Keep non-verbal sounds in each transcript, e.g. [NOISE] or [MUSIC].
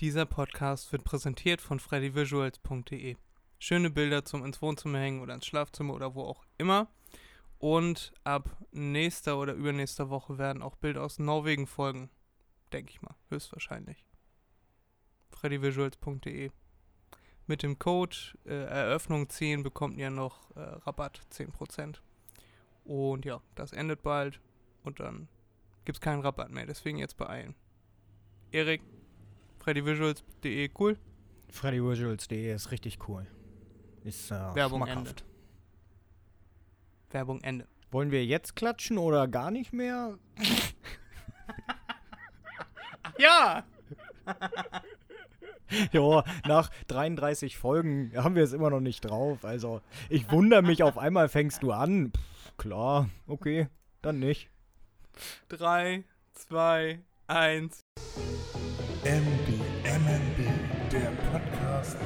Dieser Podcast wird präsentiert von freddyvisuals.de. Schöne Bilder zum ins Wohnzimmer hängen oder ins Schlafzimmer oder wo auch immer. Und ab nächster oder übernächster Woche werden auch Bilder aus Norwegen folgen. Denke ich mal, höchstwahrscheinlich. freddyvisuals.de. Mit dem Code äh, Eröffnung 10 bekommt ihr noch äh, Rabatt 10%. Und ja, das endet bald und dann gibt es keinen Rabatt mehr. Deswegen jetzt beeilen. Erik, freddyvisuals.de, cool. Freddyvisuals.de ist richtig cool. Ist äh, Werbung schmackhaft. Ende. Werbung Ende. Wollen wir jetzt klatschen oder gar nicht mehr? [LAUGHS] Ja! [LAUGHS] Jo, nach 33 Folgen haben wir es immer noch nicht drauf. Also, ich wundere mich, auf einmal fängst du an. Pff, klar, okay, dann nicht. 3, 2, 1. MB, MNB, der Podcast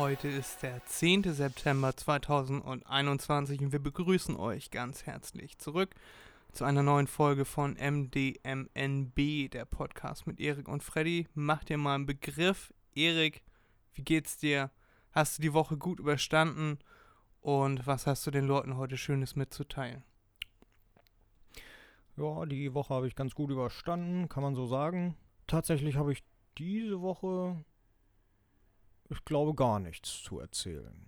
Heute ist der 10. September 2021 und wir begrüßen euch ganz herzlich zurück zu einer neuen Folge von MDMNB, der Podcast mit Erik und Freddy. Mach dir mal einen Begriff. Erik, wie geht's dir? Hast du die Woche gut überstanden? Und was hast du den Leuten heute Schönes mitzuteilen? Ja, die Woche habe ich ganz gut überstanden, kann man so sagen. Tatsächlich habe ich diese Woche, ich glaube, gar nichts zu erzählen.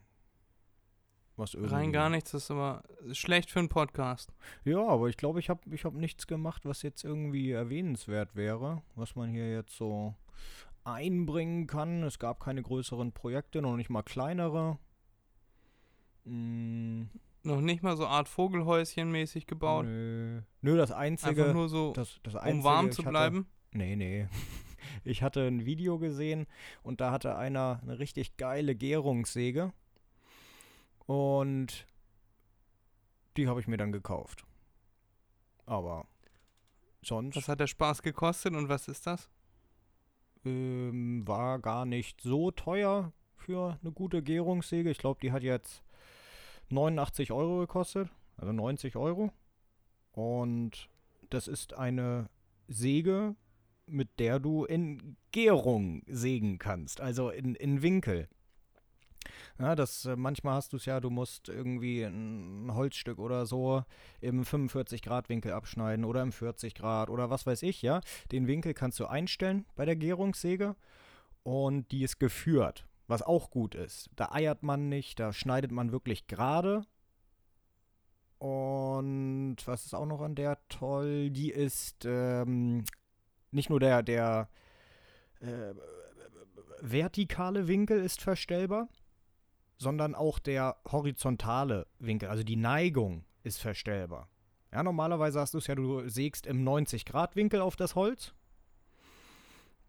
Was irgendwie Rein gar nichts, das ist aber schlecht für einen Podcast. Ja, aber ich glaube, ich habe ich hab nichts gemacht, was jetzt irgendwie erwähnenswert wäre, was man hier jetzt so einbringen kann. Es gab keine größeren Projekte, noch nicht mal kleinere. Mm, Noch nicht mal so Art Vogelhäuschen mäßig gebaut. nö. Nö, das einzige, Einfach nur so, das, das um einzige, warm ich zu hatte- bleiben. Nee, nee. [LAUGHS] Ich hatte ein Video gesehen und da hatte einer eine richtig geile Gärungssäge. Und die habe ich mir dann gekauft. Aber sonst Was hat der Spaß gekostet und was ist das? ähm, war gar nicht so teuer für eine gute Gärungssäge. Ich glaube, die hat jetzt 89 Euro gekostet, also 90 Euro. Und das ist eine Säge, mit der du in Gärung sägen kannst, also in, in Winkel. Ja, das, äh, manchmal hast du es ja, du musst irgendwie ein Holzstück oder so im 45 Grad Winkel abschneiden oder im 40 Grad oder was weiß ich, ja. Den Winkel kannst du einstellen bei der Gärungssäge und die ist geführt, was auch gut ist. Da eiert man nicht, da schneidet man wirklich gerade. Und was ist auch noch an der toll? Die ist ähm, nicht nur der, der äh, vertikale Winkel ist verstellbar, sondern auch der horizontale Winkel, also die Neigung ist verstellbar. Ja, normalerweise hast du es ja, du sägst im 90-Grad-Winkel auf das Holz.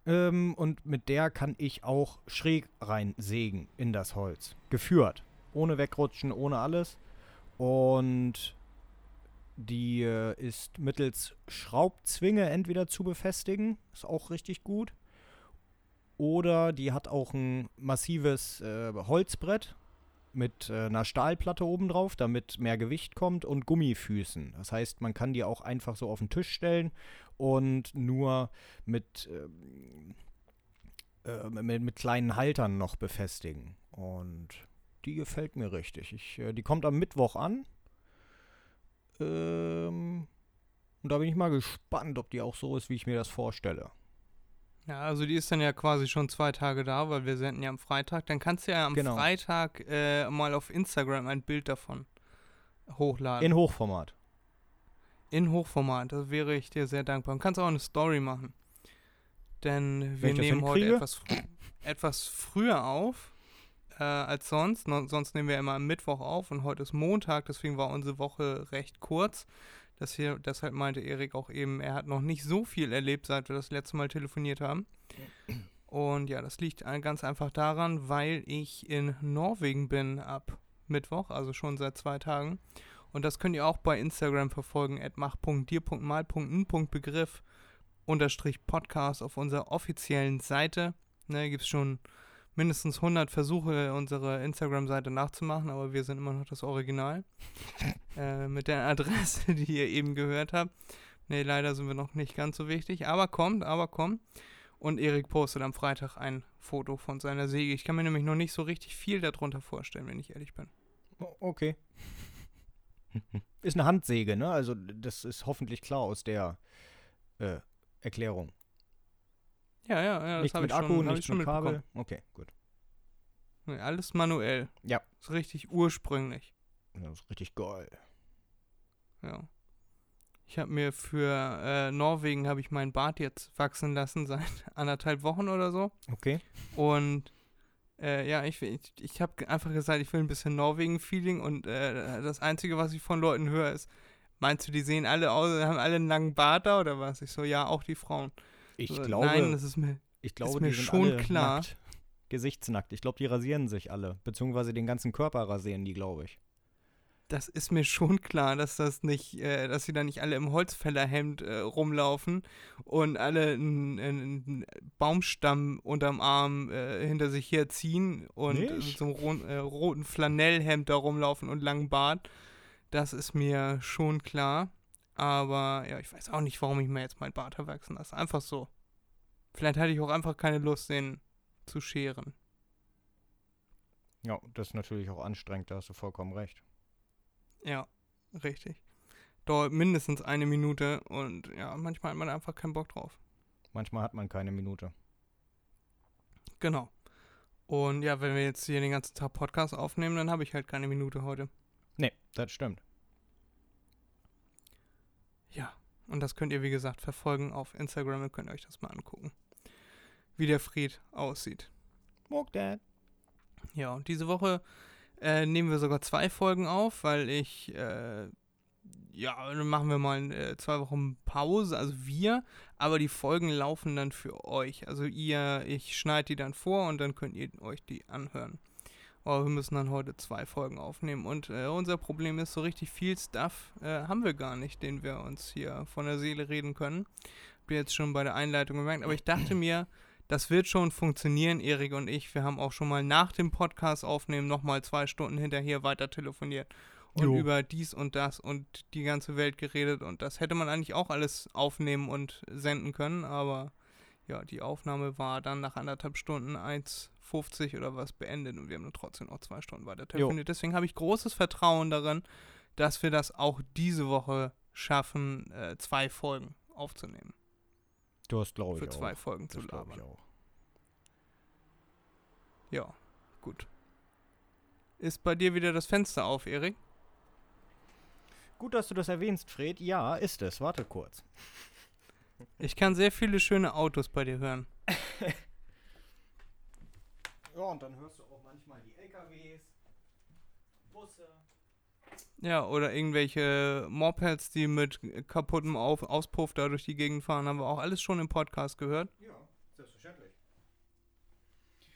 Ähm, und mit der kann ich auch schräg rein sägen in das Holz. Geführt. Ohne wegrutschen, ohne alles. Und die äh, ist mittels Schraubzwinge entweder zu befestigen, ist auch richtig gut. Oder die hat auch ein massives äh, Holzbrett mit äh, einer Stahlplatte obendrauf, damit mehr Gewicht kommt und Gummifüßen. Das heißt, man kann die auch einfach so auf den Tisch stellen und nur mit, ähm, äh, mit, mit kleinen Haltern noch befestigen. Und die gefällt mir richtig. Ich, äh, die kommt am Mittwoch an. Ähm, und da bin ich mal gespannt, ob die auch so ist, wie ich mir das vorstelle. Ja, also die ist dann ja quasi schon zwei Tage da, weil wir senden ja am Freitag. Dann kannst du ja am Genau. Freitag äh, mal auf Instagram ein Bild davon hochladen. In Hochformat. In Hochformat, da wäre ich dir sehr dankbar. Und kannst auch eine Story machen. Denn wir das nehmen heute etwas, fr etwas früher auf äh, als sonst. No sonst nehmen wir immer am Mittwoch auf und heute ist Montag, deswegen war unsere Woche recht kurz. Das hier, deshalb meinte Erik auch eben, er hat noch nicht so viel erlebt, seit wir das letzte Mal telefoniert haben. Und ja, das liegt ganz einfach daran, weil ich in Norwegen bin ab Mittwoch, also schon seit zwei Tagen. Und das könnt ihr auch bei Instagram verfolgen, mach.dir.mal.n.begriff unterstrich Podcast auf unserer offiziellen Seite. Ne, gibt es schon mindestens 100 Versuche, unsere Instagram-Seite nachzumachen, aber wir sind immer noch das Original. [LAUGHS] äh, mit der Adresse, die ihr eben gehört habt. Ne, leider sind wir noch nicht ganz so wichtig, aber kommt, aber kommt. Und Erik postet am Freitag ein Foto von seiner Säge. Ich kann mir nämlich noch nicht so richtig viel darunter vorstellen, wenn ich ehrlich bin. Okay. Ist eine Handsäge, ne? Also das ist hoffentlich klar aus der äh, Erklärung. Ja, ja, ja, das nichts habe mit ich Akku, schon, schon mit. Kabel. Okay, gut. Nee, alles manuell. Ja. Ist richtig ursprünglich. Das ist richtig geil. Ja. Ich habe mir für äh, Norwegen habe ich meinen Bart jetzt wachsen lassen [LAUGHS] seit anderthalb Wochen oder so. Okay. Und äh, ja, ich, ich, ich habe einfach gesagt, ich will ein bisschen Norwegen-Feeling und äh, das Einzige, was ich von Leuten höre, ist, meinst du, die sehen alle aus, haben alle einen langen Bart da oder was? Ich so, ja, auch die Frauen. Ich glaube, Nein, das ist mir, ich glaube, mir die sind schon alle klar. Nackt. Gesichtsnackt. Ich glaube, die rasieren sich alle. Beziehungsweise den ganzen Körper rasieren die, glaube ich. das ist mir schon klar, dass das nicht, äh, dass sie da nicht alle im Holzfällerhemd äh, rumlaufen und alle einen Baumstamm unterm Arm äh, hinter sich herziehen und mit so einem ro äh, roten Flanellhemd da rumlaufen und langen Bart. Das ist mir schon klar. Aber ja, ich weiß auch nicht, warum ich mir jetzt meinen Bart wachsen lasse. Einfach so. Vielleicht hatte ich auch einfach keine Lust, den zu scheren. Ja, das ist natürlich auch anstrengend, da hast du vollkommen recht. Ja, richtig. Dauert mindestens eine Minute und ja, manchmal hat man einfach keinen Bock drauf. Manchmal hat man keine Minute. Genau. Und ja, wenn wir jetzt hier den ganzen Tag Podcast aufnehmen, dann habe ich halt keine Minute heute. Nee, das stimmt. Ja. Und das könnt ihr, wie gesagt, verfolgen auf Instagram. Ihr könnt euch das mal angucken. Wie der Fried aussieht. Smoke that. Ja, und diese Woche äh, nehmen wir sogar zwei Folgen auf, weil ich, äh, ja, dann machen wir mal äh, zwei Wochen Pause, also wir, aber die Folgen laufen dann für euch. Also ihr, ich schneide die dann vor und dann könnt ihr euch die anhören. Aber wir müssen dann heute zwei Folgen aufnehmen und äh, unser Problem ist, so richtig viel Stuff äh, haben wir gar nicht, den wir uns hier von der Seele reden können. Habt ihr jetzt schon bei der Einleitung gemerkt, aber ich dachte mir, das wird schon funktionieren, Erik und ich. Wir haben auch schon mal nach dem Podcast aufnehmen nochmal zwei Stunden hinterher weiter telefoniert und Jo. über dies und das und die ganze Welt geredet. Und das hätte man eigentlich auch alles aufnehmen und senden können, aber ja, die Aufnahme war dann nach anderthalb Stunden 1,50 oder was beendet und wir haben dann trotzdem noch zwei Stunden weiter telefoniert. Deswegen habe ich großes Vertrauen darin, dass wir das auch diese Woche schaffen, äh, zwei Folgen aufzunehmen. Du hast, glaube ich, Für auch. zwei Folgen zu Das glaube labern. auch. Ja, gut. Ist bei dir wieder das Fenster auf, Erik? Gut, dass du das erwähnst, Fred. Ja, ist es. Warte kurz. Ich kann sehr viele schöne Autos bei dir hören. [LAUGHS] Ja, und dann hörst du auch manchmal die LKWs, Busse. Ja, oder irgendwelche Mopeds, die mit kaputtem Auf Auspuff da durch die Gegend fahren, haben wir auch alles schon im Podcast gehört. Ja, selbstverständlich.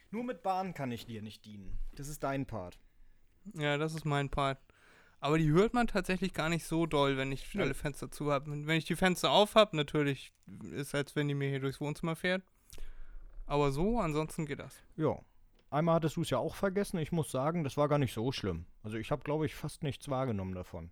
Nur mit Bahn kann ich dir nicht dienen. Das ist dein Part. Ja, das ist mein Part. Aber die hört man tatsächlich gar nicht so doll, wenn ich alle Fenster zu habe. Wenn ich die Fenster auf habe, natürlich ist als wenn die mir hier durchs Wohnzimmer fährt. Aber so, ansonsten geht das. Ja. Einmal hattest du es ja auch vergessen. Ich muss sagen, das war gar nicht so schlimm. Also ich habe, glaube ich, fast nichts wahrgenommen davon.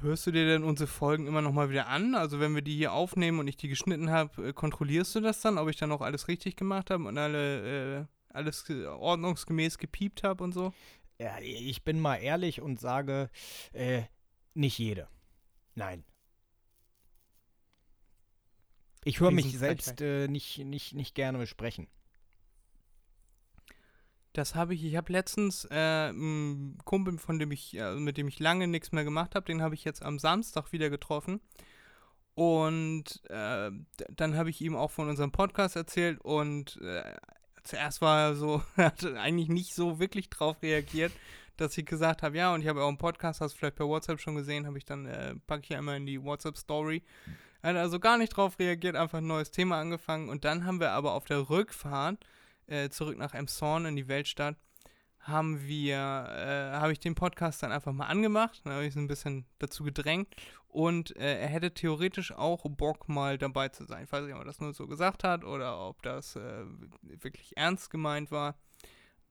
Hörst du dir denn unsere Folgen immer noch mal wieder an? Also wenn wir die hier aufnehmen und ich die geschnitten habe, äh, kontrollierst du das dann, ob ich dann auch alles richtig gemacht habe und alle äh, alles ge- ordnungsgemäß gepiept habe und so? Ja, ich bin mal ehrlich und sage, äh, nicht jede. Nein. Ich höre mich selbst äh, nicht, nicht, nicht gerne sprechen. Das habe ich, ich habe letztens äh, einen Kumpel, von dem ich, äh, mit dem ich lange nichts mehr gemacht habe, den habe ich jetzt am Samstag wieder getroffen. Und äh, dann habe ich ihm auch von unserem Podcast erzählt und äh, zuerst war er so, [LAUGHS] hat eigentlich nicht so wirklich drauf reagiert, dass ich gesagt habe, ja, und ich habe auch einen Podcast, hast du vielleicht per WhatsApp schon gesehen, habe ich dann, äh, packe ich ja immer in die WhatsApp-Story. Er hat also gar nicht drauf reagiert, einfach ein neues Thema angefangen. Und dann haben wir aber auf der Rückfahrt äh, zurück nach Emshorn in die Weltstadt, haben wir, äh, habe ich den Podcast dann einfach mal angemacht, dann habe ich so ein bisschen dazu gedrängt und äh, er hätte theoretisch auch Bock mal dabei zu sein. Ich weiß nicht, ob er das nur so gesagt hat oder ob das äh, wirklich ernst gemeint war,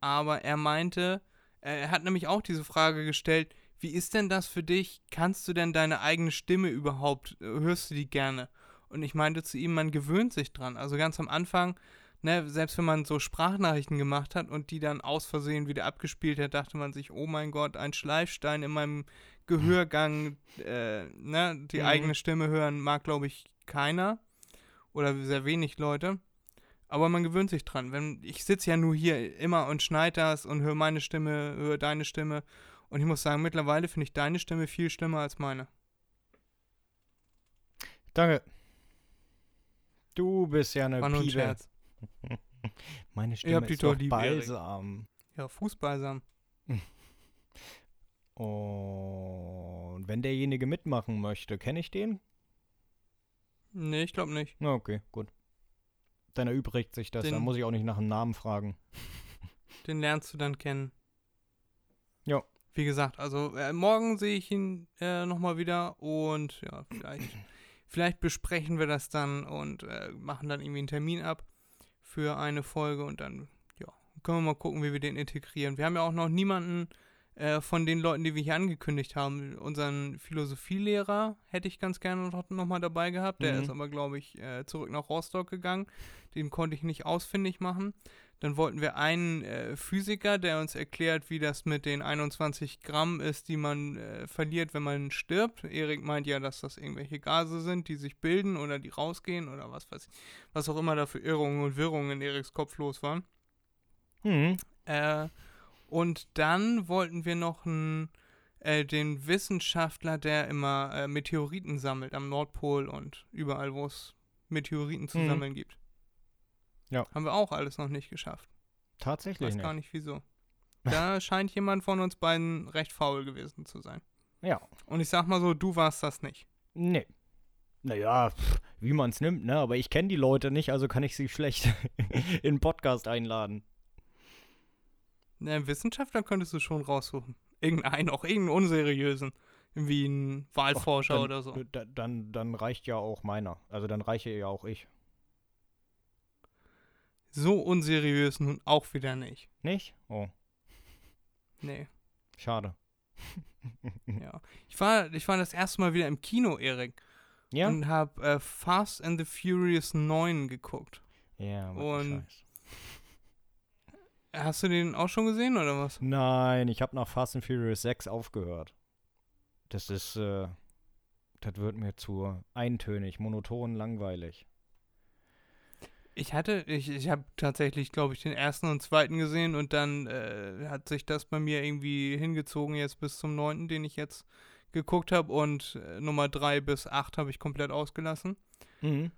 aber er meinte, äh, er hat nämlich auch diese Frage gestellt, wie ist denn das für dich? Kannst du denn deine eigene Stimme überhaupt, äh, hörst du die gerne? Und ich meinte zu ihm, man gewöhnt sich dran. Also ganz am Anfang ne, selbst wenn man so Sprachnachrichten gemacht hat und die dann aus Versehen wieder abgespielt hat, dachte man sich, oh mein Gott, ein Schleifstein in meinem Gehörgang, äh, ne, die mhm. eigene Stimme hören mag, glaube ich, keiner oder sehr wenig Leute. Aber man gewöhnt sich dran. Wenn, ich sitze ja nur hier immer und schneide das und höre meine Stimme, höre deine Stimme. Und ich muss sagen, mittlerweile finde ich deine Stimme viel schlimmer als meine. Danke. Du bist ja eine War. [LAUGHS] Meine Stimme ist doch balsam. Ja, Fußbalsam. [LAUGHS] Und wenn derjenige mitmachen möchte, kenne ich den? Nee, ich glaube nicht. Na, okay, gut. Dann erübrigt sich das, den, dann muss ich auch nicht nach dem Namen fragen. [LAUGHS] Den lernst du dann kennen. Ja. Wie gesagt, also äh, morgen sehe ich ihn äh, nochmal wieder und ja, vielleicht, [CLEARS THROAT] vielleicht besprechen wir das dann und äh, machen dann irgendwie einen Termin ab für eine Folge und dann, ja, können wir mal gucken, wie wir den integrieren. Wir haben ja auch noch niemanden äh, von den Leuten, die wir hier angekündigt haben. Unseren Philosophielehrer hätte ich ganz gerne noch, noch mal dabei gehabt. Der mhm. ist aber, glaube ich, äh, zurück nach Rostock gegangen. Den konnte ich nicht ausfindig machen. Dann wollten wir einen äh, Physiker, der uns erklärt, wie das mit den 21 Gramm ist, die man äh, verliert, wenn man stirbt. Erik meint ja, dass das irgendwelche Gase sind, die sich bilden oder die rausgehen oder was weiß ich. Was auch immer da für Irrungen und Wirrungen in Eriks Kopf los waren. Mhm. Äh, und dann wollten wir noch einen, äh, den Wissenschaftler, der immer äh, Meteoriten sammelt am Nordpol und überall, wo es Meteoriten zu mhm. sammeln gibt. Ja. Haben wir auch alles noch nicht geschafft. Tatsächlich. Ich weiß gar nicht wieso. Da [LAUGHS] scheint jemand von uns beiden recht faul gewesen zu sein. Ja. Und ich sag mal so, du warst das nicht. Nee. Naja, wie man es nimmt, ne? Aber ich kenne die Leute nicht, also kann ich sie schlecht [LAUGHS] in einen Podcast einladen. Ne, Wissenschaftler könntest du schon raussuchen. Irgendeinen, auch irgendeinen unseriösen. Wie ein Wahlforscher dann, oder so. Dann, dann reicht ja auch meiner. Also dann reiche ja auch ich. So unseriös nun auch wieder nicht. Nicht? Oh. Nee. Schade. [LAUGHS] ja. Ich war, ich war das erste Mal wieder im Kino, Erik. Ja. Und hab äh, Fast and the Furious 9 geguckt. Ja, und Scheiß. Hast du den auch schon gesehen oder was? Nein, ich habe nach Fast and Furious 6 aufgehört. Das ist, äh, das wird mir zu eintönig, monoton, langweilig. Ich hatte, ich, ich habe tatsächlich, glaube ich, den ersten und zweiten gesehen und dann äh, hat sich das bei mir irgendwie hingezogen jetzt bis zum neunten, den ich jetzt geguckt habe und äh, Nummer drei bis acht habe ich komplett ausgelassen. Mhm.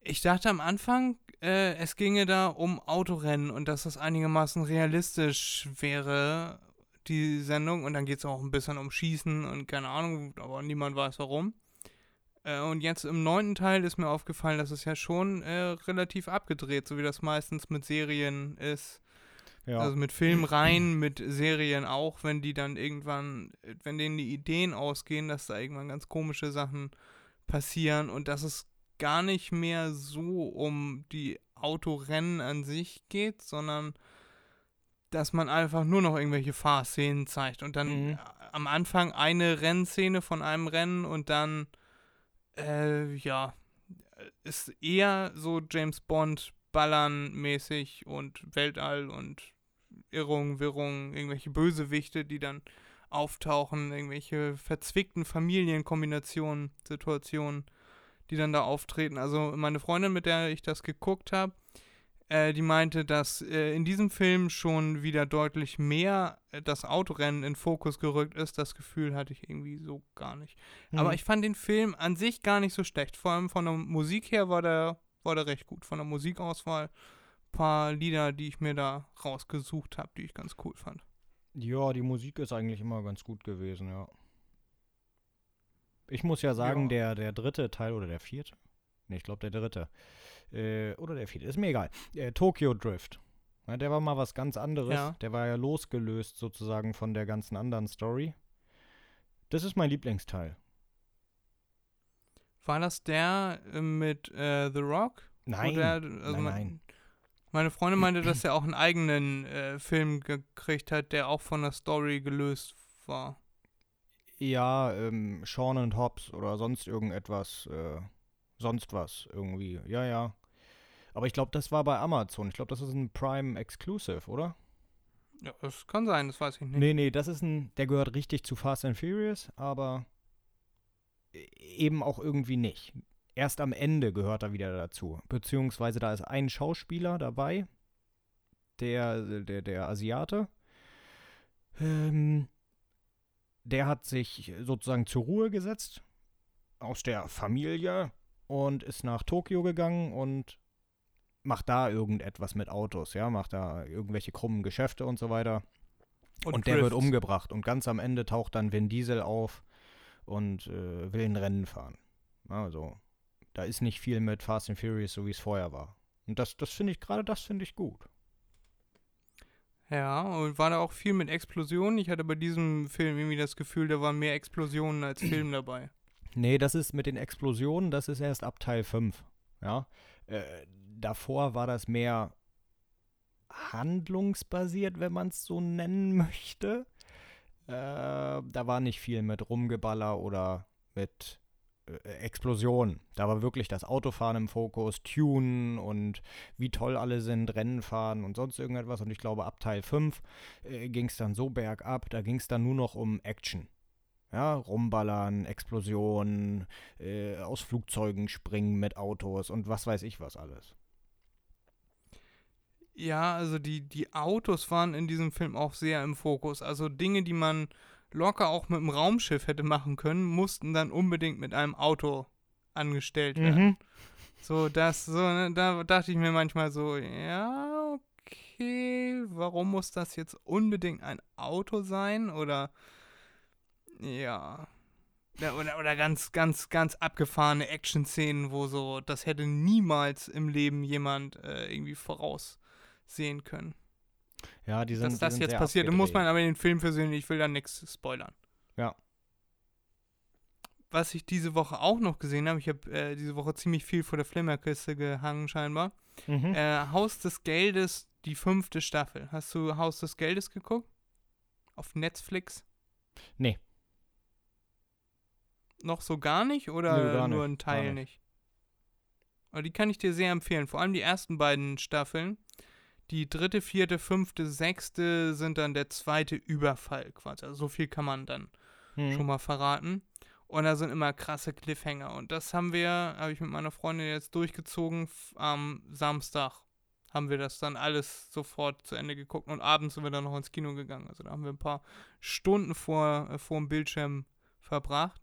Ich dachte am Anfang, äh, es ginge da um Autorennen und dass das einigermaßen realistisch wäre, die Sendung. Und dann geht es auch ein bisschen um Schießen und keine Ahnung, aber niemand weiß warum. Äh, und jetzt im neunten Teil ist mir aufgefallen, dass es ja schon äh, relativ abgedreht, so wie das meistens mit Serien ist. Ja. Also mit Filmreihen, mit Serien auch, wenn die dann irgendwann, wenn denen die Ideen ausgehen, dass da irgendwann ganz komische Sachen passieren und dass es gar nicht mehr so um die Autorennen an sich geht, sondern dass man einfach nur noch irgendwelche Fahrszenen zeigt und dann mhm. am Anfang eine Rennszene von einem Rennen und dann äh, ja, ist eher so James Bond Ballern mäßig und Weltall und Irrung, Wirrung, irgendwelche Bösewichte, die dann auftauchen, irgendwelche verzwickten Familienkombinationen, Situationen, die dann da auftreten. Also meine Freundin, mit der ich das geguckt habe, äh, die meinte, dass äh, in diesem Film schon wieder deutlich mehr äh, das Autorennen in Fokus gerückt ist. Das Gefühl hatte ich irgendwie so gar nicht. Mhm. Aber ich fand den Film an sich gar nicht so schlecht. Vor allem von der Musik her war der, war der recht gut. Von der Musikauswahl ein paar Lieder, die ich mir da rausgesucht habe, die ich ganz cool fand. Ja, die Musik ist eigentlich immer ganz gut gewesen, ja. Ich muss ja sagen, ja. Der, der dritte Teil oder der vierte? Ne, ich glaube der dritte äh, oder der vierte, ist mir egal. Äh, Tokyo Drift Ja, der war mal was ganz anderes. Ja. Der war ja losgelöst sozusagen von der ganzen anderen Story. Das ist mein Lieblingsteil. War das der äh, mit äh, The Rock? Nein, Oder, also nein, mein- nein. Meine Freundin meinte, dass [CLEARS THROAT] er auch einen eigenen äh, Film gekriegt hat, der auch von der Story gelöst war. Ja, ähm, Sean und Hobbs oder sonst irgendetwas, äh, sonst was irgendwie. Ja, ja. Aber ich glaube, das war bei Amazon. Ich glaube, das ist ein Prime Exclusive, oder? Ja, das kann sein, das weiß ich nicht. Nee, nee, das ist ein, der gehört richtig zu Fast and Furious, aber e- eben auch irgendwie nicht. Erst am Ende gehört er wieder dazu. Beziehungsweise da ist ein Schauspieler dabei, der, der, der Asiate. Ähm, der hat sich sozusagen zur Ruhe gesetzt aus der Familie und ist nach Tokio gegangen und macht da irgendetwas mit Autos, ja, macht da irgendwelche krummen Geschäfte und so weiter. Und, der wird umgebracht. Und ganz am Ende taucht dann Vin Diesel auf und äh, will ein Rennen fahren. Also, da ist nicht viel mit Fast and Furious, so wie es vorher war. Und das, das finde ich, gerade das finde ich gut. Ja, und war da auch viel mit Explosionen? Ich hatte bei diesem Film irgendwie das Gefühl, da waren mehr Explosionen als Film dabei. Nee, das ist mit den Explosionen, das ist erst ab Teil 5. Ja. Äh, davor war das mehr handlungsbasiert, wenn man es so nennen möchte. Äh, da war nicht viel mit Rumgeballer oder mit äh, Explosionen. Da war wirklich das Autofahren im Fokus, Tunen und wie toll alle sind, Rennen fahren und sonst irgendetwas. Und ich glaube, ab Teil 5 äh, ging es dann so bergab, da ging es dann nur noch um Action. Ja, rumballern, Explosionen, äh, aus Flugzeugen springen mit Autos und was weiß ich was alles. Ja, also die, die Autos waren in diesem Film auch sehr im Fokus. Also Dinge, die man locker auch mit einem Raumschiff hätte machen können, mussten dann unbedingt mit einem Auto angestellt werden. So, das, so, ne, da dachte ich mir manchmal so, ja, okay, warum muss das jetzt unbedingt ein Auto sein? Oder, ja. Oder, oder ganz, ganz, ganz abgefahrene Action-Szenen, wo so, das hätte niemals im Leben jemand äh, irgendwie voraussehen können. Ja, die sind Dass das die sind jetzt passiert, dann muss man abgedreht. aber den Film versöhnen, ich will da nichts spoilern. Ja. Was ich diese Woche auch noch gesehen habe, ich habe äh, diese Woche ziemlich viel vor der Flimmerkiste gehangen scheinbar. Mhm. Äh, Haus des Geldes, die fünfte Staffel. Hast du Haus des Geldes geguckt? Auf Netflix? Nee. Noch so gar nicht oder gar nur nicht, ein Teil gar nicht? Aber die kann ich dir sehr empfehlen. Vor allem die ersten beiden Staffeln. Die dritte, vierte, fünfte, sechste sind dann der zweite Überfall quasi. Also so viel kann man dann Mhm. schon mal verraten. Und da sind immer krasse Cliffhanger. Und das haben wir, habe ich mit meiner Freundin jetzt durchgezogen. Am Samstag haben wir das dann alles sofort zu Ende geguckt. Und abends sind wir dann noch ins Kino gegangen. Also da haben wir ein paar Stunden vor, äh, vor dem Bildschirm verbracht.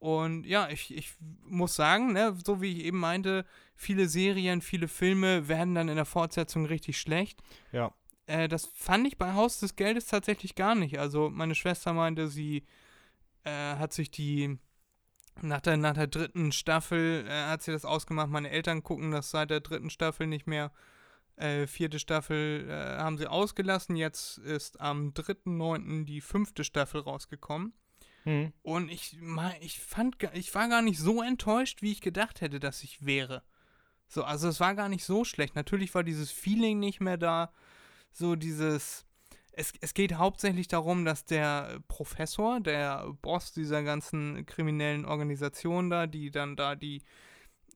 Und ja, ich, ich muss sagen, ne, so wie ich eben meinte, viele Serien, viele Filme werden dann in der Fortsetzung richtig schlecht. Ja. Äh, das fand ich bei Haus des Geldes tatsächlich gar nicht. Also meine Schwester meinte, sie äh, hat sich die nach der, nach der dritten Staffel äh, hat sie das ausgemacht. Meine Eltern gucken das seit der dritten Staffel nicht mehr. Äh, vierte Staffel äh, haben sie ausgelassen. Jetzt ist am 3.9. die fünfte Staffel rausgekommen. Mhm. Und ich, ich fand, ich war gar nicht so enttäuscht, wie ich gedacht hätte, dass ich wäre. So, also es war gar nicht so schlecht. Natürlich war dieses Feeling nicht mehr da. So dieses, es, es geht hauptsächlich darum, dass der Professor, der Boss dieser ganzen kriminellen Organisation da, die dann da die,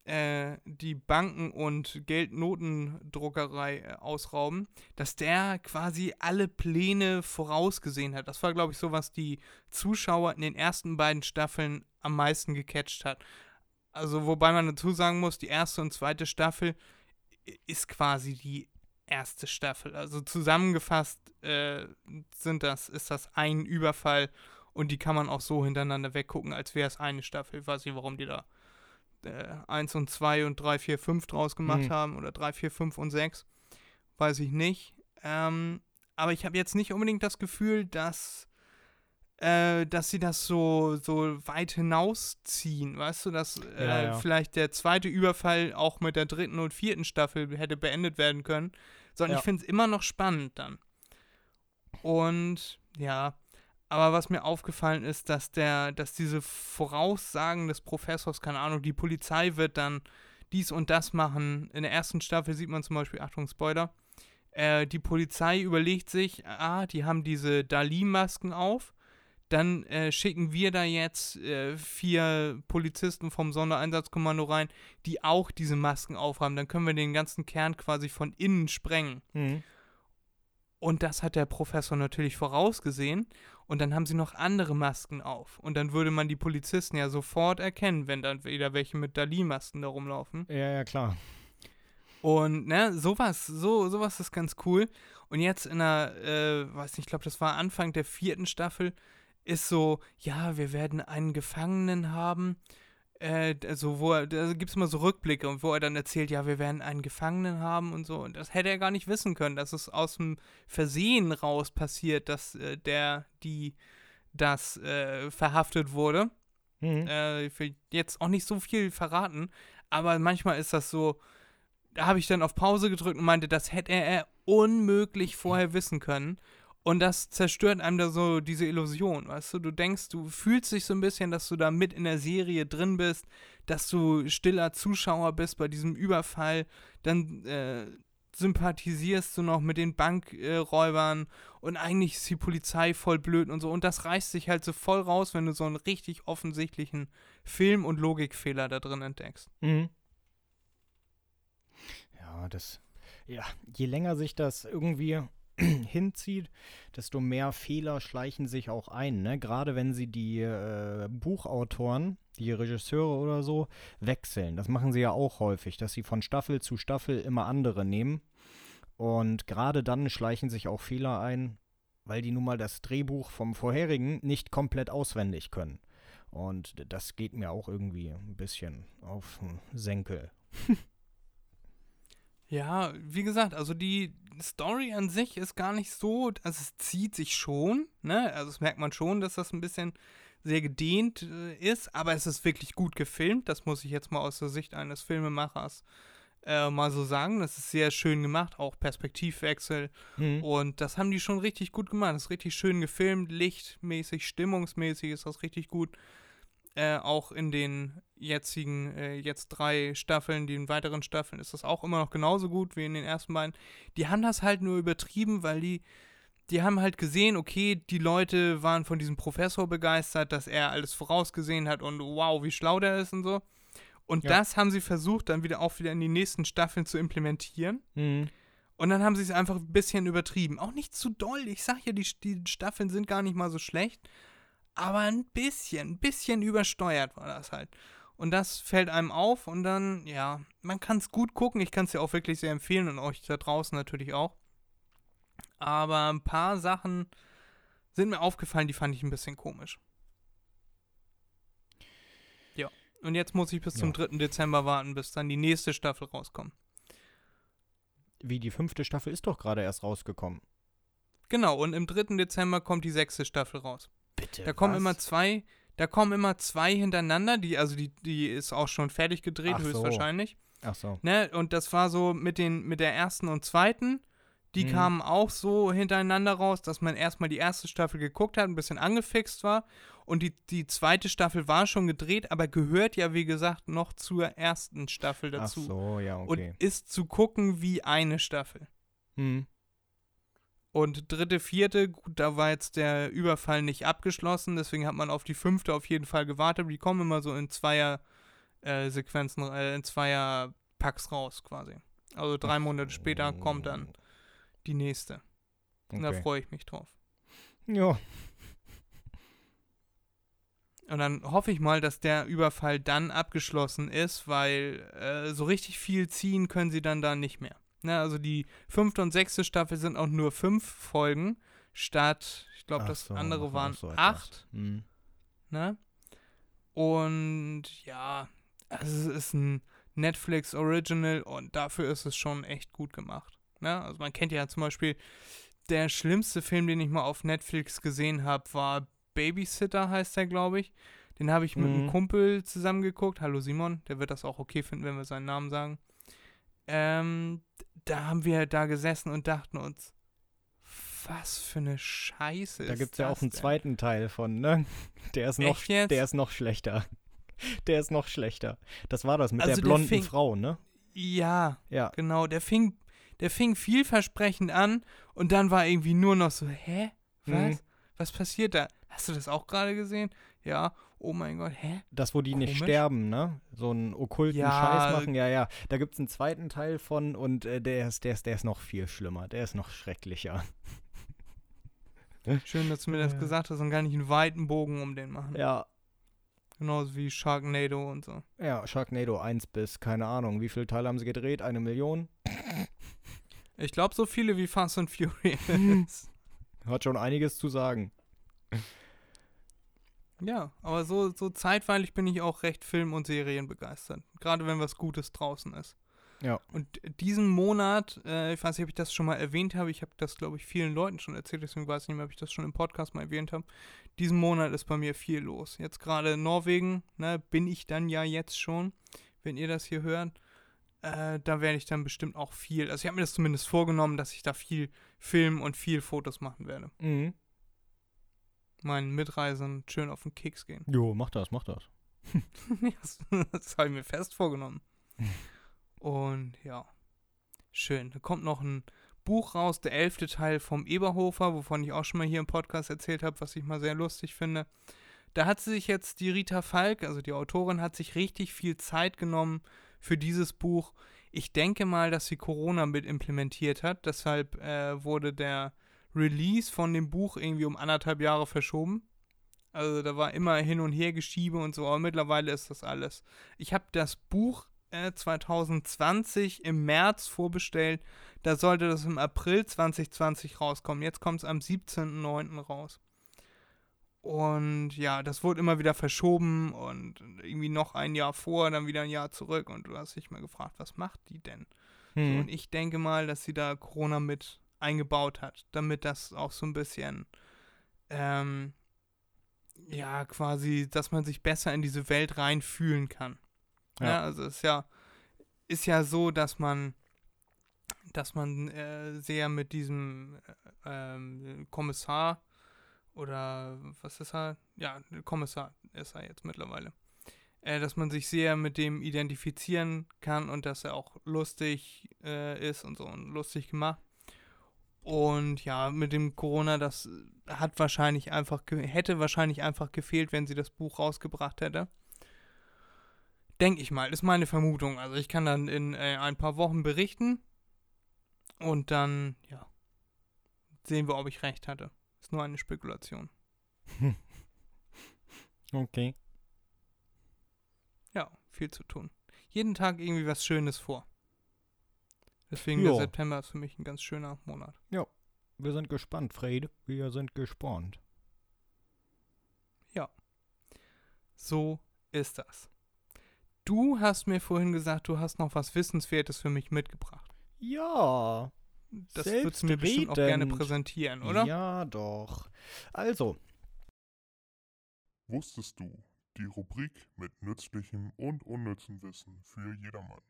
äh, die Banken und Geldnotendruckerei äh, ausrauben, dass der quasi alle Pläne vorausgesehen hat. Das war, glaube ich, so, was die Zuschauer in den ersten beiden Staffeln am meisten gecatcht hat. Also, wobei man dazu sagen muss, die erste und zweite Staffel i- ist quasi die erste Staffel. Also zusammengefasst äh, sind das, ist das ein Überfall und die kann man auch so hintereinander weggucken, als wäre es eine Staffel. Ich weiß nicht, warum die da äh, 1 und 2 und 3, 4, 5 draus gemacht Mhm. haben oder 3, 4, 5 und 6. Weiß ich nicht. Ähm, aber ich habe jetzt nicht unbedingt das Gefühl, dass, äh, dass sie das so, so weit hinausziehen. Weißt du, dass äh, Ja, ja. vielleicht der zweite Überfall auch mit der dritten und vierten Staffel hätte beendet werden können. sondern Ja. ich finde es immer noch spannend dann. Und ja, aber was mir aufgefallen ist, dass der, dass diese Voraussagen des Professors, keine Ahnung, die Polizei wird dann dies und das machen. In der ersten Staffel sieht man zum Beispiel, Achtung, Spoiler, äh, die Polizei überlegt sich, ah, die haben diese Dali-Masken auf, dann äh, schicken wir da jetzt äh, vier Polizisten vom Sondereinsatzkommando rein, die auch diese Masken aufhaben. Dann können wir den ganzen Kern quasi von innen sprengen. Mhm. Und das hat der Professor natürlich vorausgesehen. Und dann haben sie noch andere Masken auf. Und dann würde man die Polizisten ja sofort erkennen, wenn dann wieder welche mit Dali-Masken da rumlaufen. Ja, ja, klar. Und ne, sowas, so, sowas ist ganz cool. Und jetzt in der, äh, weiß nicht, ich glaube, das war Anfang der vierten Staffel, ist so, ja, wir werden einen Gefangenen haben. Äh, also, wo er, da gibt es immer so Rückblicke und wo er dann erzählt, ja, wir werden einen Gefangenen haben und so. Und das hätte er gar nicht wissen können, dass es aus dem Versehen raus passiert, dass äh, der, die, das äh, verhaftet wurde. Mhm. Äh, ich will jetzt auch nicht so viel verraten, aber manchmal ist das so, da habe ich dann auf Pause gedrückt und meinte, das hätte er unmöglich vorher wissen können. Und das zerstört einem da so diese Illusion, weißt du? Du denkst, du fühlst dich so ein bisschen, dass du da mit in der Serie drin bist, dass du stiller Zuschauer bist bei diesem Überfall. Dann äh, sympathisierst du noch mit den Bankräubern und eigentlich ist die Polizei voll blöd und so. Und das reißt sich halt so voll raus, wenn du so einen richtig offensichtlichen Film- und Logikfehler da drin entdeckst. Mhm. Ja, das. Ja, je länger sich das irgendwie [CLEARS THROAT] hinzieht, desto mehr Fehler schleichen sich auch ein. Ne? Gerade wenn sie die äh, Buchautoren, die Regisseure oder so, wechseln. Das machen sie ja auch häufig, dass sie von Staffel zu Staffel immer andere nehmen. Und gerade dann schleichen sich auch Fehler ein, weil die nun mal das Drehbuch vom vorherigen nicht komplett auswendig können. Und das geht mir auch irgendwie ein bisschen auf den Senkel. [LAUGHS] Ja, wie gesagt, also die Story an sich ist gar nicht so, also es zieht sich schon, ne? Also das merkt man schon, dass das ein bisschen sehr gedehnt äh, ist, aber es ist wirklich gut gefilmt. Das muss ich jetzt mal aus der Sicht eines Filmemachers äh, mal so sagen. Das ist sehr schön gemacht, auch Perspektivwechsel. Mhm. Und das haben die schon richtig gut gemacht. Das ist richtig schön gefilmt, lichtmäßig, stimmungsmäßig ist das richtig gut. Äh, auch in den jetzigen, äh, jetzt drei Staffeln, den weiteren Staffeln, ist das auch immer noch genauso gut wie in den ersten beiden. Die haben das halt nur übertrieben, weil die, die haben halt gesehen, okay, die Leute waren von diesem Professor begeistert, dass er alles vorausgesehen hat und wow, wie schlau der ist und so. Und Ja. das haben sie versucht, dann wieder auch wieder in die nächsten Staffeln zu implementieren. Mhm. Und dann haben sie es einfach ein bisschen übertrieben. Auch nicht zu doll. Ich sag ja, die, die Staffeln sind gar nicht mal so schlecht. Aber ein bisschen, ein bisschen übersteuert war das halt. Und das fällt einem auf und dann, ja, man kann es gut gucken. Ich kann es ja auch wirklich sehr empfehlen und euch da draußen natürlich auch. Aber ein paar Sachen sind mir aufgefallen, die fand ich ein bisschen komisch. Ja. Und jetzt muss ich bis zum Ja. 3. Dezember warten, bis dann die nächste Staffel rauskommt. Wie die fünfte Staffel ist doch gerade erst rausgekommen. Genau, und im 3. Dezember kommt die sechste Staffel raus. Bitte. Da kommen immer zwei, da kommen immer zwei hintereinander, die, also die, die ist auch schon fertig gedreht, Ach so. höchstwahrscheinlich. Ach so. Ne? Und das war so mit den, mit der ersten und zweiten, die Mhm. kamen auch so hintereinander raus, dass man erstmal die erste Staffel geguckt hat, ein bisschen angefixt war. Und die, die zweite Staffel war schon gedreht, aber gehört ja, wie gesagt, noch zur ersten Staffel Ach dazu. so, ja, okay. Und ist zu gucken wie eine Staffel. Hm. Und dritte, vierte, gut, da war jetzt der Überfall nicht abgeschlossen, deswegen hat man auf die fünfte auf jeden Fall gewartet. Die kommen immer so in Zweier äh, Sequenzen, äh, in Zweier Packs raus quasi. Also drei Monate später kommt dann die nächste. Und da Okay. freue ich mich drauf. Ja. Und dann hoffe ich mal, dass der Überfall dann abgeschlossen ist, weil äh, so richtig viel ziehen können sie dann da nicht mehr. Ne, also die fünfte und sechste Staffel sind auch nur fünf Folgen, statt, ich glaube, das so, andere waren so acht. Hm. Ne? Und ja, also es ist ein Netflix Original und dafür ist es schon echt gut gemacht. Ne? Also man kennt ja zum Beispiel, der schlimmste Film, den ich mal auf Netflix gesehen habe, war Babysitter, heißt der, glaube ich. Den habe ich mit einem Mhm. Kumpel zusammengeguckt. Hallo Simon, der wird das auch okay finden, wenn wir seinen Namen sagen. Ähm, da haben wir da gesessen und dachten uns, was für eine Scheiße Da ist gibt es ja auch einen denn? zweiten Teil von, ne? Der ist noch, der ist noch schlechter. Der ist noch schlechter. Das war das mit Also der der blonden fing- Frau, ne? Ja, Ja. genau. Der fing, der fing vielversprechend an und dann war irgendwie nur noch so, hä? Was? Mhm. Was passiert da? Hast du das auch gerade gesehen? Ja. Oh mein Gott, hä? Das, wo die nicht Komisch. sterben, ne? So einen okkulten Ja. Scheiß machen. Ja, ja. Da gibt es einen zweiten Teil von und äh, der, ist, der, ist, der ist noch viel schlimmer. Der ist noch schrecklicher. [LAUGHS] Schön, dass du mir das Ja. gesagt hast und gar nicht einen weiten Bogen um den machen. Ja, Genauso wie Sharknado und so. ja, Sharknado 1 bis, keine Ahnung, wie viele Teile haben sie gedreht? Eine Million? Ich glaube, so viele wie Fast and Furious. [LAUGHS] Hat schon einiges zu sagen. [LAUGHS] ja, aber so, so zeitweilig bin ich auch recht Film- und Serien begeistert. Gerade wenn was Gutes draußen ist. Ja. Und diesen Monat, äh, ich weiß nicht, ob ich das schon mal erwähnt habe, ich habe das, glaube ich, vielen Leuten schon erzählt, deswegen weiß ich nicht mehr, ob ich das schon im Podcast mal erwähnt habe. Diesen Monat ist bei mir viel los. Jetzt gerade Norwegen, ne, bin ich dann ja jetzt schon, wenn ihr das hier hört. Äh, da werde ich dann bestimmt auch viel, also ich habe mir das zumindest vorgenommen, dass ich da viel Film und viel Fotos machen werde. Mhm. Meinen Mitreisern schön auf den Keks gehen. Jo, mach das, mach das. [LAUGHS] das das habe ich mir fest vorgenommen. Und ja, schön. Da kommt noch ein Buch raus, der elfte Teil vom Eberhofer, wovon ich auch schon mal hier im Podcast erzählt habe, was ich mal sehr lustig finde. Da hat sie sich jetzt, die Rita Falk, also die Autorin, hat sich richtig viel Zeit genommen für dieses Buch. Ich denke mal, dass sie Corona mit implementiert hat. Deshalb äh, wurde der Release von dem Buch irgendwie um anderthalb Jahre verschoben. Also da war immer hin und her geschiebe und so, aber mittlerweile ist das alles. Ich habe das Buch äh, 2020 im März vorbestellt. Da sollte das im April 2020 rauskommen. Jetzt kommt es am 17.09. raus. Und ja, das wurde immer wieder verschoben und irgendwie noch ein Jahr vor, dann wieder ein Jahr zurück. Und du hast dich mal gefragt, was macht die denn? So, Mhm. und ich denke mal, dass sie da Corona mit eingebaut hat, damit das auch so ein bisschen, ähm, ja, quasi, dass man sich besser in diese Welt reinfühlen kann. Ja, Ja. also es ist ja, ist ja so, dass man, dass man äh, sehr mit diesem äh, ähm, Kommissar oder was ist er? Ja, Kommissar ist er jetzt mittlerweile. Äh, dass man sich sehr mit dem identifizieren kann und dass er auch lustig äh, ist und so und lustig gemacht. Und ja, mit dem Corona, das hat wahrscheinlich einfach, hätte wahrscheinlich einfach gefehlt, wenn sie das Buch rausgebracht hätte. Denke ich mal, ist meine Vermutung. Also ich kann dann in äh, ein paar Wochen berichten und dann, ja, sehen wir, ob ich recht hatte. Ist nur eine Spekulation. [LAUGHS] Okay. Ja, viel zu tun. Jeden Tag irgendwie was Schönes vor. Deswegen Ja. der September ist für mich ein ganz schöner Monat. Wir sind gespannt, Fred. Wir sind gespannt. So ist das. Du hast mir vorhin gesagt, du hast noch was Wissenswertes für mich mitgebracht. Ja. Das würdest du mir bestimmt auch gerne präsentieren, oder? Ja, doch. Also, Wusstest du? Die Rubrik mit nützlichem und unnützem Wissen für jedermann.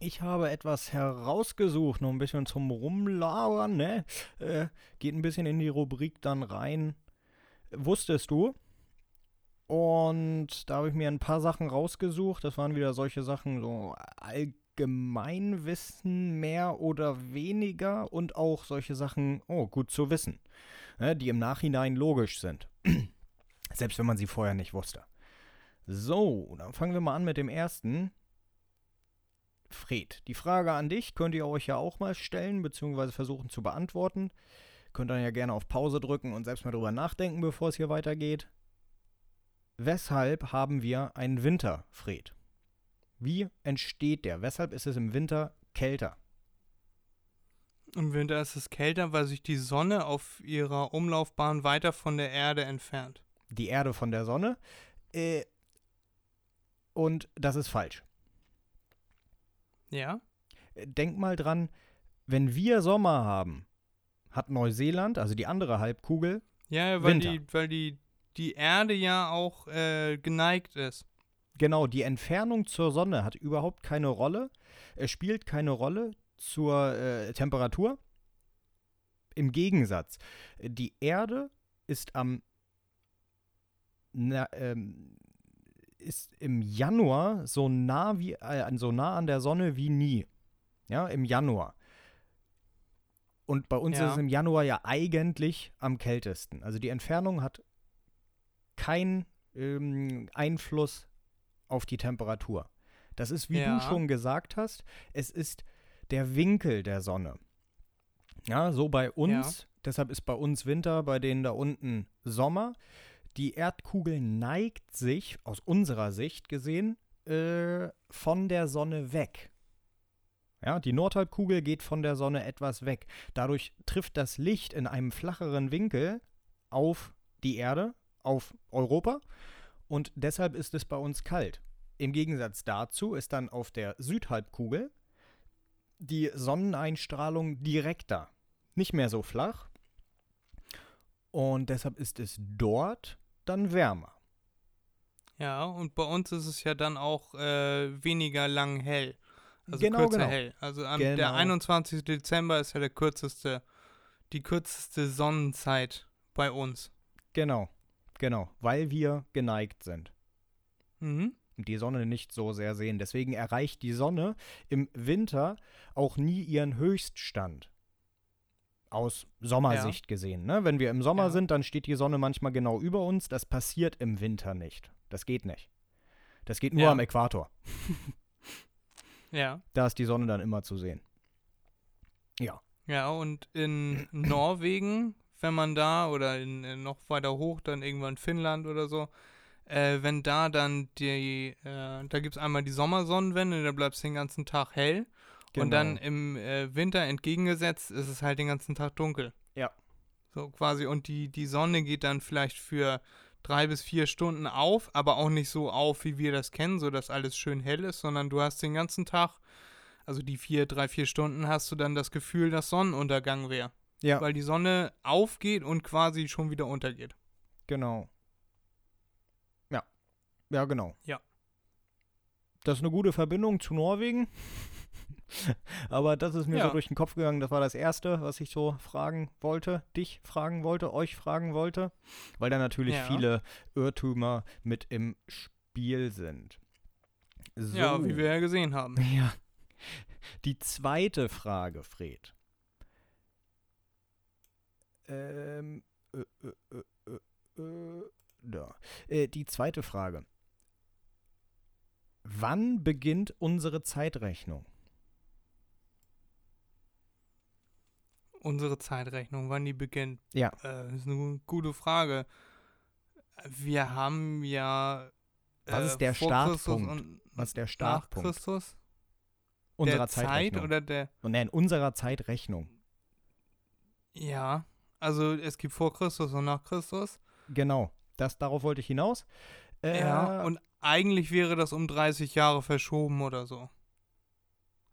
Ich habe etwas herausgesucht, noch ein bisschen zum Rumlauern, ne? Äh, geht ein bisschen in die Rubrik dann rein. Wusstest du? Und da habe ich mir ein paar Sachen rausgesucht. Das waren wieder solche Sachen, so Allgemeinwissen mehr oder weniger und auch solche Sachen, oh, gut zu wissen, ne, die im Nachhinein logisch sind. [CLEARS THROAT] Selbst wenn man sie vorher nicht wusste. So, dann fangen wir mal an mit dem ersten. Fred, die Frage an dich könnt ihr euch ja auch mal stellen, beziehungsweise versuchen zu beantworten. Könnt dann ja gerne auf Pause drücken und selbst mal drüber nachdenken, bevor es hier weitergeht. Weshalb haben wir einen Winter, Fred? Wie entsteht der? Weshalb ist es im Winter kälter? Im Winter ist es kälter, weil sich die Sonne auf ihrer Umlaufbahn weiter von der Erde entfernt. Die Erde von der Sonne? Äh, und das ist falsch. Ja? Denk mal dran, wenn wir Sommer haben, hat Neuseeland, also die andere Halbkugel, Ja, weil Winter. die, weil die, die Erde ja auch äh, geneigt ist. Genau, die Entfernung zur Sonne hat überhaupt keine Rolle. Es spielt keine Rolle zur äh, Temperatur. Im Gegensatz, die Erde ist am na, ähm, ist im Januar so nah wie äh, so nah an der Sonne wie nie. Ja, im Januar. Und bei uns Ja. ist es im Januar ja eigentlich am kältesten. Also die Entfernung hat keinen ähm, Einfluss auf die Temperatur. Das ist, wie Ja. du schon gesagt hast, es ist der Winkel der Sonne. Ja, so bei uns, deshalb ist bei uns Winter, bei denen da unten Sommer. Die Erdkugel neigt sich, aus unserer Sicht gesehen, äh, von der Sonne weg. Ja, die Nordhalbkugel geht von der Sonne etwas weg. Dadurch trifft das Licht in einem flacheren Winkel auf die Erde, auf Europa und deshalb ist es bei uns kalt. Im Gegensatz dazu ist dann auf der Südhalbkugel die Sonneneinstrahlung direkter, nicht mehr so flach und deshalb ist es dort dann wärmer. Ja, und bei uns ist es ja dann auch äh, weniger lang hell. Also Genau, kürzer genau. hell. Also am, der Genau. 21. Dezember ist ja der kürzeste, die kürzeste Sonnenzeit bei uns. Genau, genau, weil wir geneigt sind. Mhm. und die Sonne nicht so sehr sehen. Deswegen erreicht die Sonne im Winter auch nie ihren Höchststand. Aus Sommersicht gesehen. Ne? Wenn wir im Sommer Ja. sind, dann steht die Sonne manchmal genau über uns. Das passiert im Winter nicht. Das geht nicht. Das geht nur Ja. am Äquator. [LAUGHS] Ja. Da ist die Sonne dann immer zu sehen. Ja, und in [CLEARS THROAT] Norwegen, wenn man da oder in, in noch weiter hoch, dann irgendwann Finnland oder so, äh, wenn da dann die, äh, da gibt es einmal die Sommersonnenwende, da bleibt es den ganzen Tag hell. Und dann Genau. im äh, Winter entgegengesetzt ist es halt den ganzen Tag dunkel. Ja. So quasi. Und die, die Sonne geht dann vielleicht für drei bis vier Stunden auf, aber auch nicht so auf, wie wir das kennen, so dass alles schön hell ist, sondern du hast den ganzen Tag, also die vier, drei, vier Stunden, hast du dann das Gefühl, dass Sonnenuntergang wäre. Ja, Weil die Sonne aufgeht und quasi schon wieder untergeht. genau. Ja. Ja, genau. Ja. Das ist eine gute Verbindung zu Norwegen. Aber das ist mir Ja. so durch den Kopf gegangen. Das war das Erste, was ich so fragen wollte, dich fragen wollte, euch fragen wollte. Weil da natürlich Ja. viele Irrtümer mit im Spiel sind. So. Ja, wie wir ja gesehen haben. [LAUGHS] Ja. Die zweite Frage, Fred. Ähm, äh, äh, äh, äh, äh, da. Äh, die zweite Frage. Wann beginnt unsere Zeitrechnung? Unsere Zeitrechnung, wann die beginnt. Ja. Äh, ist eine gute Frage. Wir haben ja. Was ist der vor Startpunkt? Christus und Was ist der nach Startpunkt Christus? unserer der Zeit Zeitrechnung? oder der. Nein, unserer Zeitrechnung. Ja. Also es gibt vor Christus und nach Christus. Genau. Das, darauf wollte ich hinaus. Äh, ja. Und eigentlich wäre das um 30 Jahre verschoben oder so.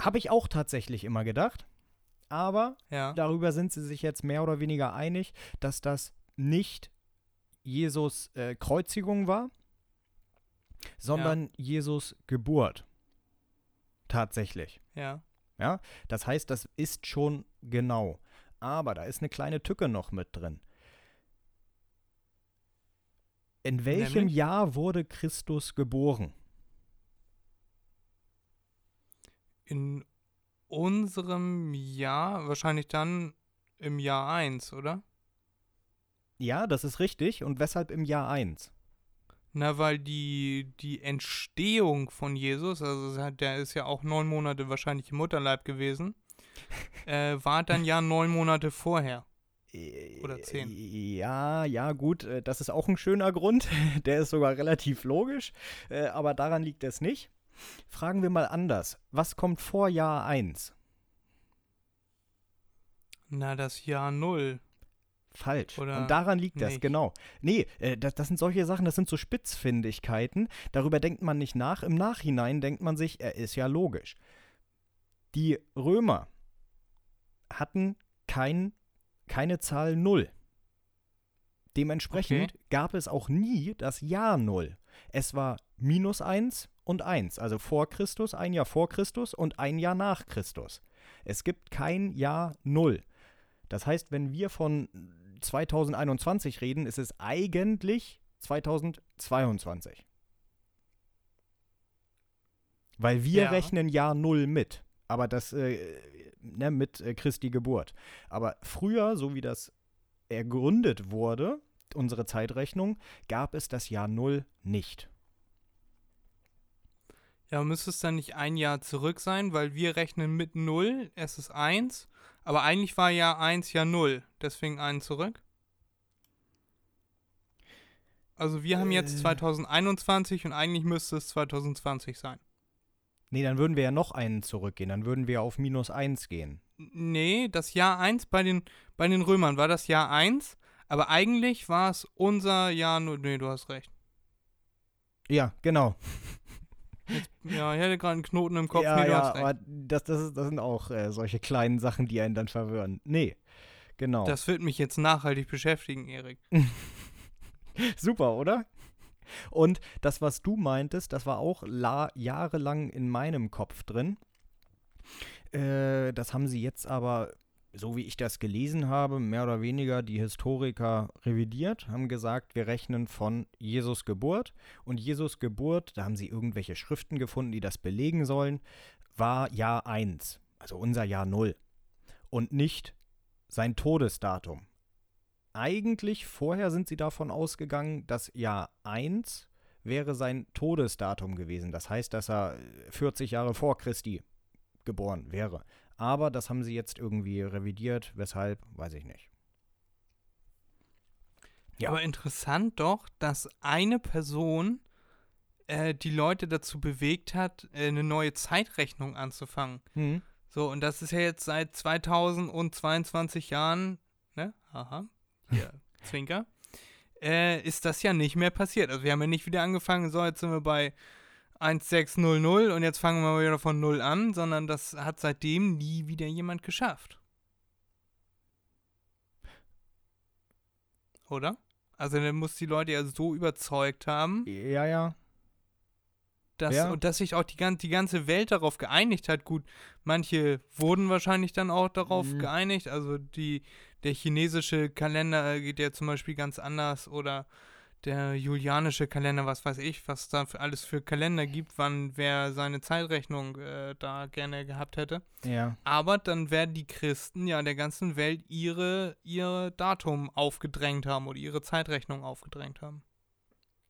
Habe ich auch tatsächlich immer gedacht. Aber Ja. darüber sind sie sich jetzt mehr oder weniger einig, dass das nicht Jesus äh, Kreuzigung war, sondern Jesus Geburt. Tatsächlich. Ja. Das heißt, das ist schon genau. Aber da ist eine kleine Tücke noch mit drin. In welchem Nämlich? Jahr wurde Christus geboren? In unserem Jahr, wahrscheinlich dann im Jahr 1, oder? Ja, das ist richtig. Und weshalb im Jahr 1? Na, weil die, die Entstehung von Jesus, also der ist ja auch neun Monate wahrscheinlich im Mutterleib gewesen, [LAUGHS] äh, war dann ja neun Monate vorher. Oder zehn. Äh, Ja, ja, gut, äh, das ist auch ein schöner Grund. [LAUGHS] Der ist sogar relativ logisch, äh, aber daran liegt es nicht. Fragen wir mal anders. Was kommt vor Jahr 1? Na, das Jahr null. Falsch. Oder Und daran liegt das, nicht? genau. Nee, äh, das, das sind solche Sachen, das sind so Spitzfindigkeiten. Darüber denkt man nicht nach. Im Nachhinein denkt man sich, er ist ja logisch. Die Römer hatten kein, keine Zahl 0. Dementsprechend Okay. gab es auch nie das Jahr 0. Es war minus 1 und 1, also vor Christus, ein Jahr vor Christus und ein Jahr nach Christus. Es gibt kein Jahr Null. Das heißt, wenn wir von 2021 reden, ist es eigentlich 2022. Weil wir Ja. rechnen Jahr Null mit. Aber das äh, ne, mit äh, Christi Geburt. Aber früher, so wie das ergründet wurde, unsere Zeitrechnung, gab es das Jahr Null nicht. Ja, müsste es dann nicht ein Jahr zurück sein, weil wir rechnen mit 0, es ist 1, aber eigentlich war Jahr 1 ja 0, deswegen einen zurück. Also wir haben jetzt Äh. 2021 und eigentlich müsste es 2020 sein. Nee, dann würden wir ja noch einen zurückgehen. Dann würden wir auf minus eins gehen. N- Nee, das Jahr 1 bei den, bei den Römern war das Jahr 1, aber eigentlich war es unser Jahr 0. Nee, du hast recht. Ja, genau. Ja, ich hatte gerade einen Knoten im Kopf. ja, nee, ja, aber das, das, ist, das sind auch äh, solche kleinen Sachen, die einen dann verwirren. Nee, genau. Das wird mich jetzt nachhaltig beschäftigen, Erik. [LAUGHS] Super, oder? Und das, was du meintest, das war auch la jahrelang in meinem Kopf drin. Äh, das haben sie jetzt aber, so wie ich das gelesen habe, mehr oder weniger die Historiker revidiert, haben gesagt, wir rechnen von Jesus Geburt. Und Jesus Geburt, da haben sie irgendwelche Schriften gefunden, die das belegen sollen, war Jahr 1, also unser Jahr 0. Und nicht sein Todesdatum. Eigentlich vorher sind sie davon ausgegangen, dass Jahr 1 wäre sein Todesdatum gewesen. Das heißt, dass er 40 Jahre vor Christi geboren wäre. Aber das haben sie jetzt irgendwie revidiert. Weshalb, weiß ich nicht. Ja. Aber interessant doch, dass eine Person äh, die Leute dazu bewegt hat, äh, eine neue Zeitrechnung anzufangen. Hm. So, und das ist ja jetzt seit 2022 Jahren, ne? Aha, hier, [LAUGHS] Zwinker, äh, ist das ja nicht mehr passiert. Also wir haben ja nicht wieder angefangen, so, jetzt sind wir bei 1600 und jetzt fangen wir mal wieder von 0 an, sondern das hat seitdem nie wieder jemand geschafft. Oder? Also dann muss die Leute ja so überzeugt haben, Ja, ja. dass, Ja. und dass sich auch die, die ganze Welt darauf geeinigt hat. Gut, manche wurden wahrscheinlich dann auch darauf Mhm. geeinigt. Also die, der chinesische Kalender äh, geht ja zum Beispiel ganz anders oder der julianische Kalender, was weiß ich, was da für alles für Kalender gibt, wann wer seine Zeitrechnung äh, da gerne gehabt hätte. Ja. Aber dann werden die Christen ja der ganzen Welt ihre, ihr Datum aufgedrängt haben oder ihre Zeitrechnung aufgedrängt haben.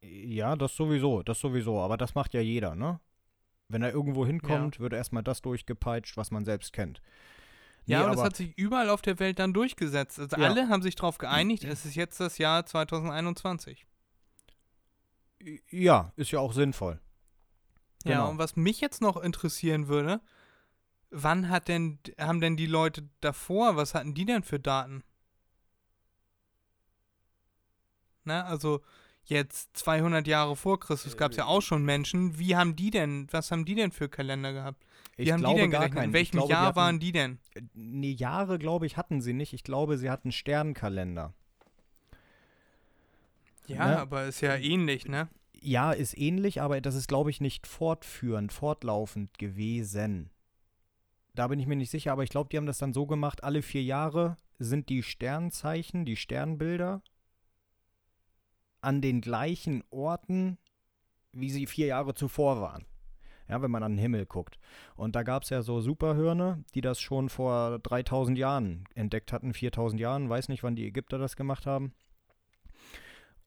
Ja, das sowieso, das sowieso. Aber das macht ja jeder, ne? Wenn er irgendwo hinkommt, wird erstmal das durchgepeitscht, was man selbst kennt. Ja, Nee, und das aber- hat sich überall auf der Welt dann durchgesetzt. Also Ja. alle haben sich darauf geeinigt, es ist jetzt das Jahr 2021. Ja, ist ja auch sinnvoll. Ja, Genau. und was mich jetzt noch interessieren würde, wann hat denn, haben denn die Leute davor, was hatten die denn für Daten? Na, also jetzt 200 Jahre vor Christus gab es ja auch schon Menschen. Wie haben die denn, was haben die denn für Kalender gehabt? Wie Ich haben glaube die denn gar gerechnet? In welchem glaube, Jahr hatten- waren die denn? Nee, Jahre, glaube ich, hatten sie nicht. Ich glaube, sie hatten Sternkalender. Ja, Ne? aber ist ja ähnlich, ne? Ja, ist ähnlich, aber das ist, glaube ich, nicht fortführend, fortlaufend gewesen. Da bin ich mir nicht sicher, aber ich glaube, die haben das dann so gemacht, alle vier Jahre sind die Sternzeichen, die Sternbilder an den gleichen Orten, wie sie vier Jahre zuvor waren. Ja, wenn man an den Himmel guckt. Und da gab es ja so Superhirne, die das schon vor 3000 Jahren entdeckt hatten, 4000 Jahren, weiß nicht, wann die Ägypter das gemacht haben.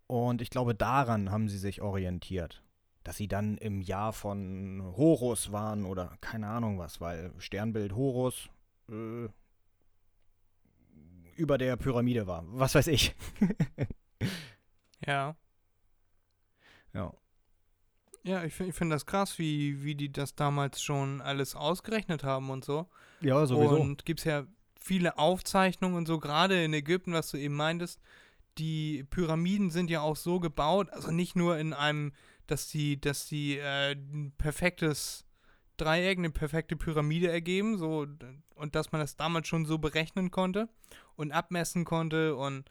Und ich glaube, daran haben sie sich orientiert. Dass sie dann im Jahr von Horus waren oder keine Ahnung was, weil Sternbild Horus äh, über der Pyramide war. Was weiß ich. Ja. Ja. Ja, ich, find- ich finde das krass, wie, wie die das damals schon alles ausgerechnet haben und so. Ja, sowieso. Und gibt es ja viele Aufzeichnungen und so, gerade in Ägypten, was du eben meintest, die Pyramiden sind ja auch so gebaut, also nicht nur in einem, dass die, dass die äh, ein perfektes Dreieck, eine perfekte Pyramide ergeben, so und dass man das damals schon so berechnen konnte und abmessen konnte und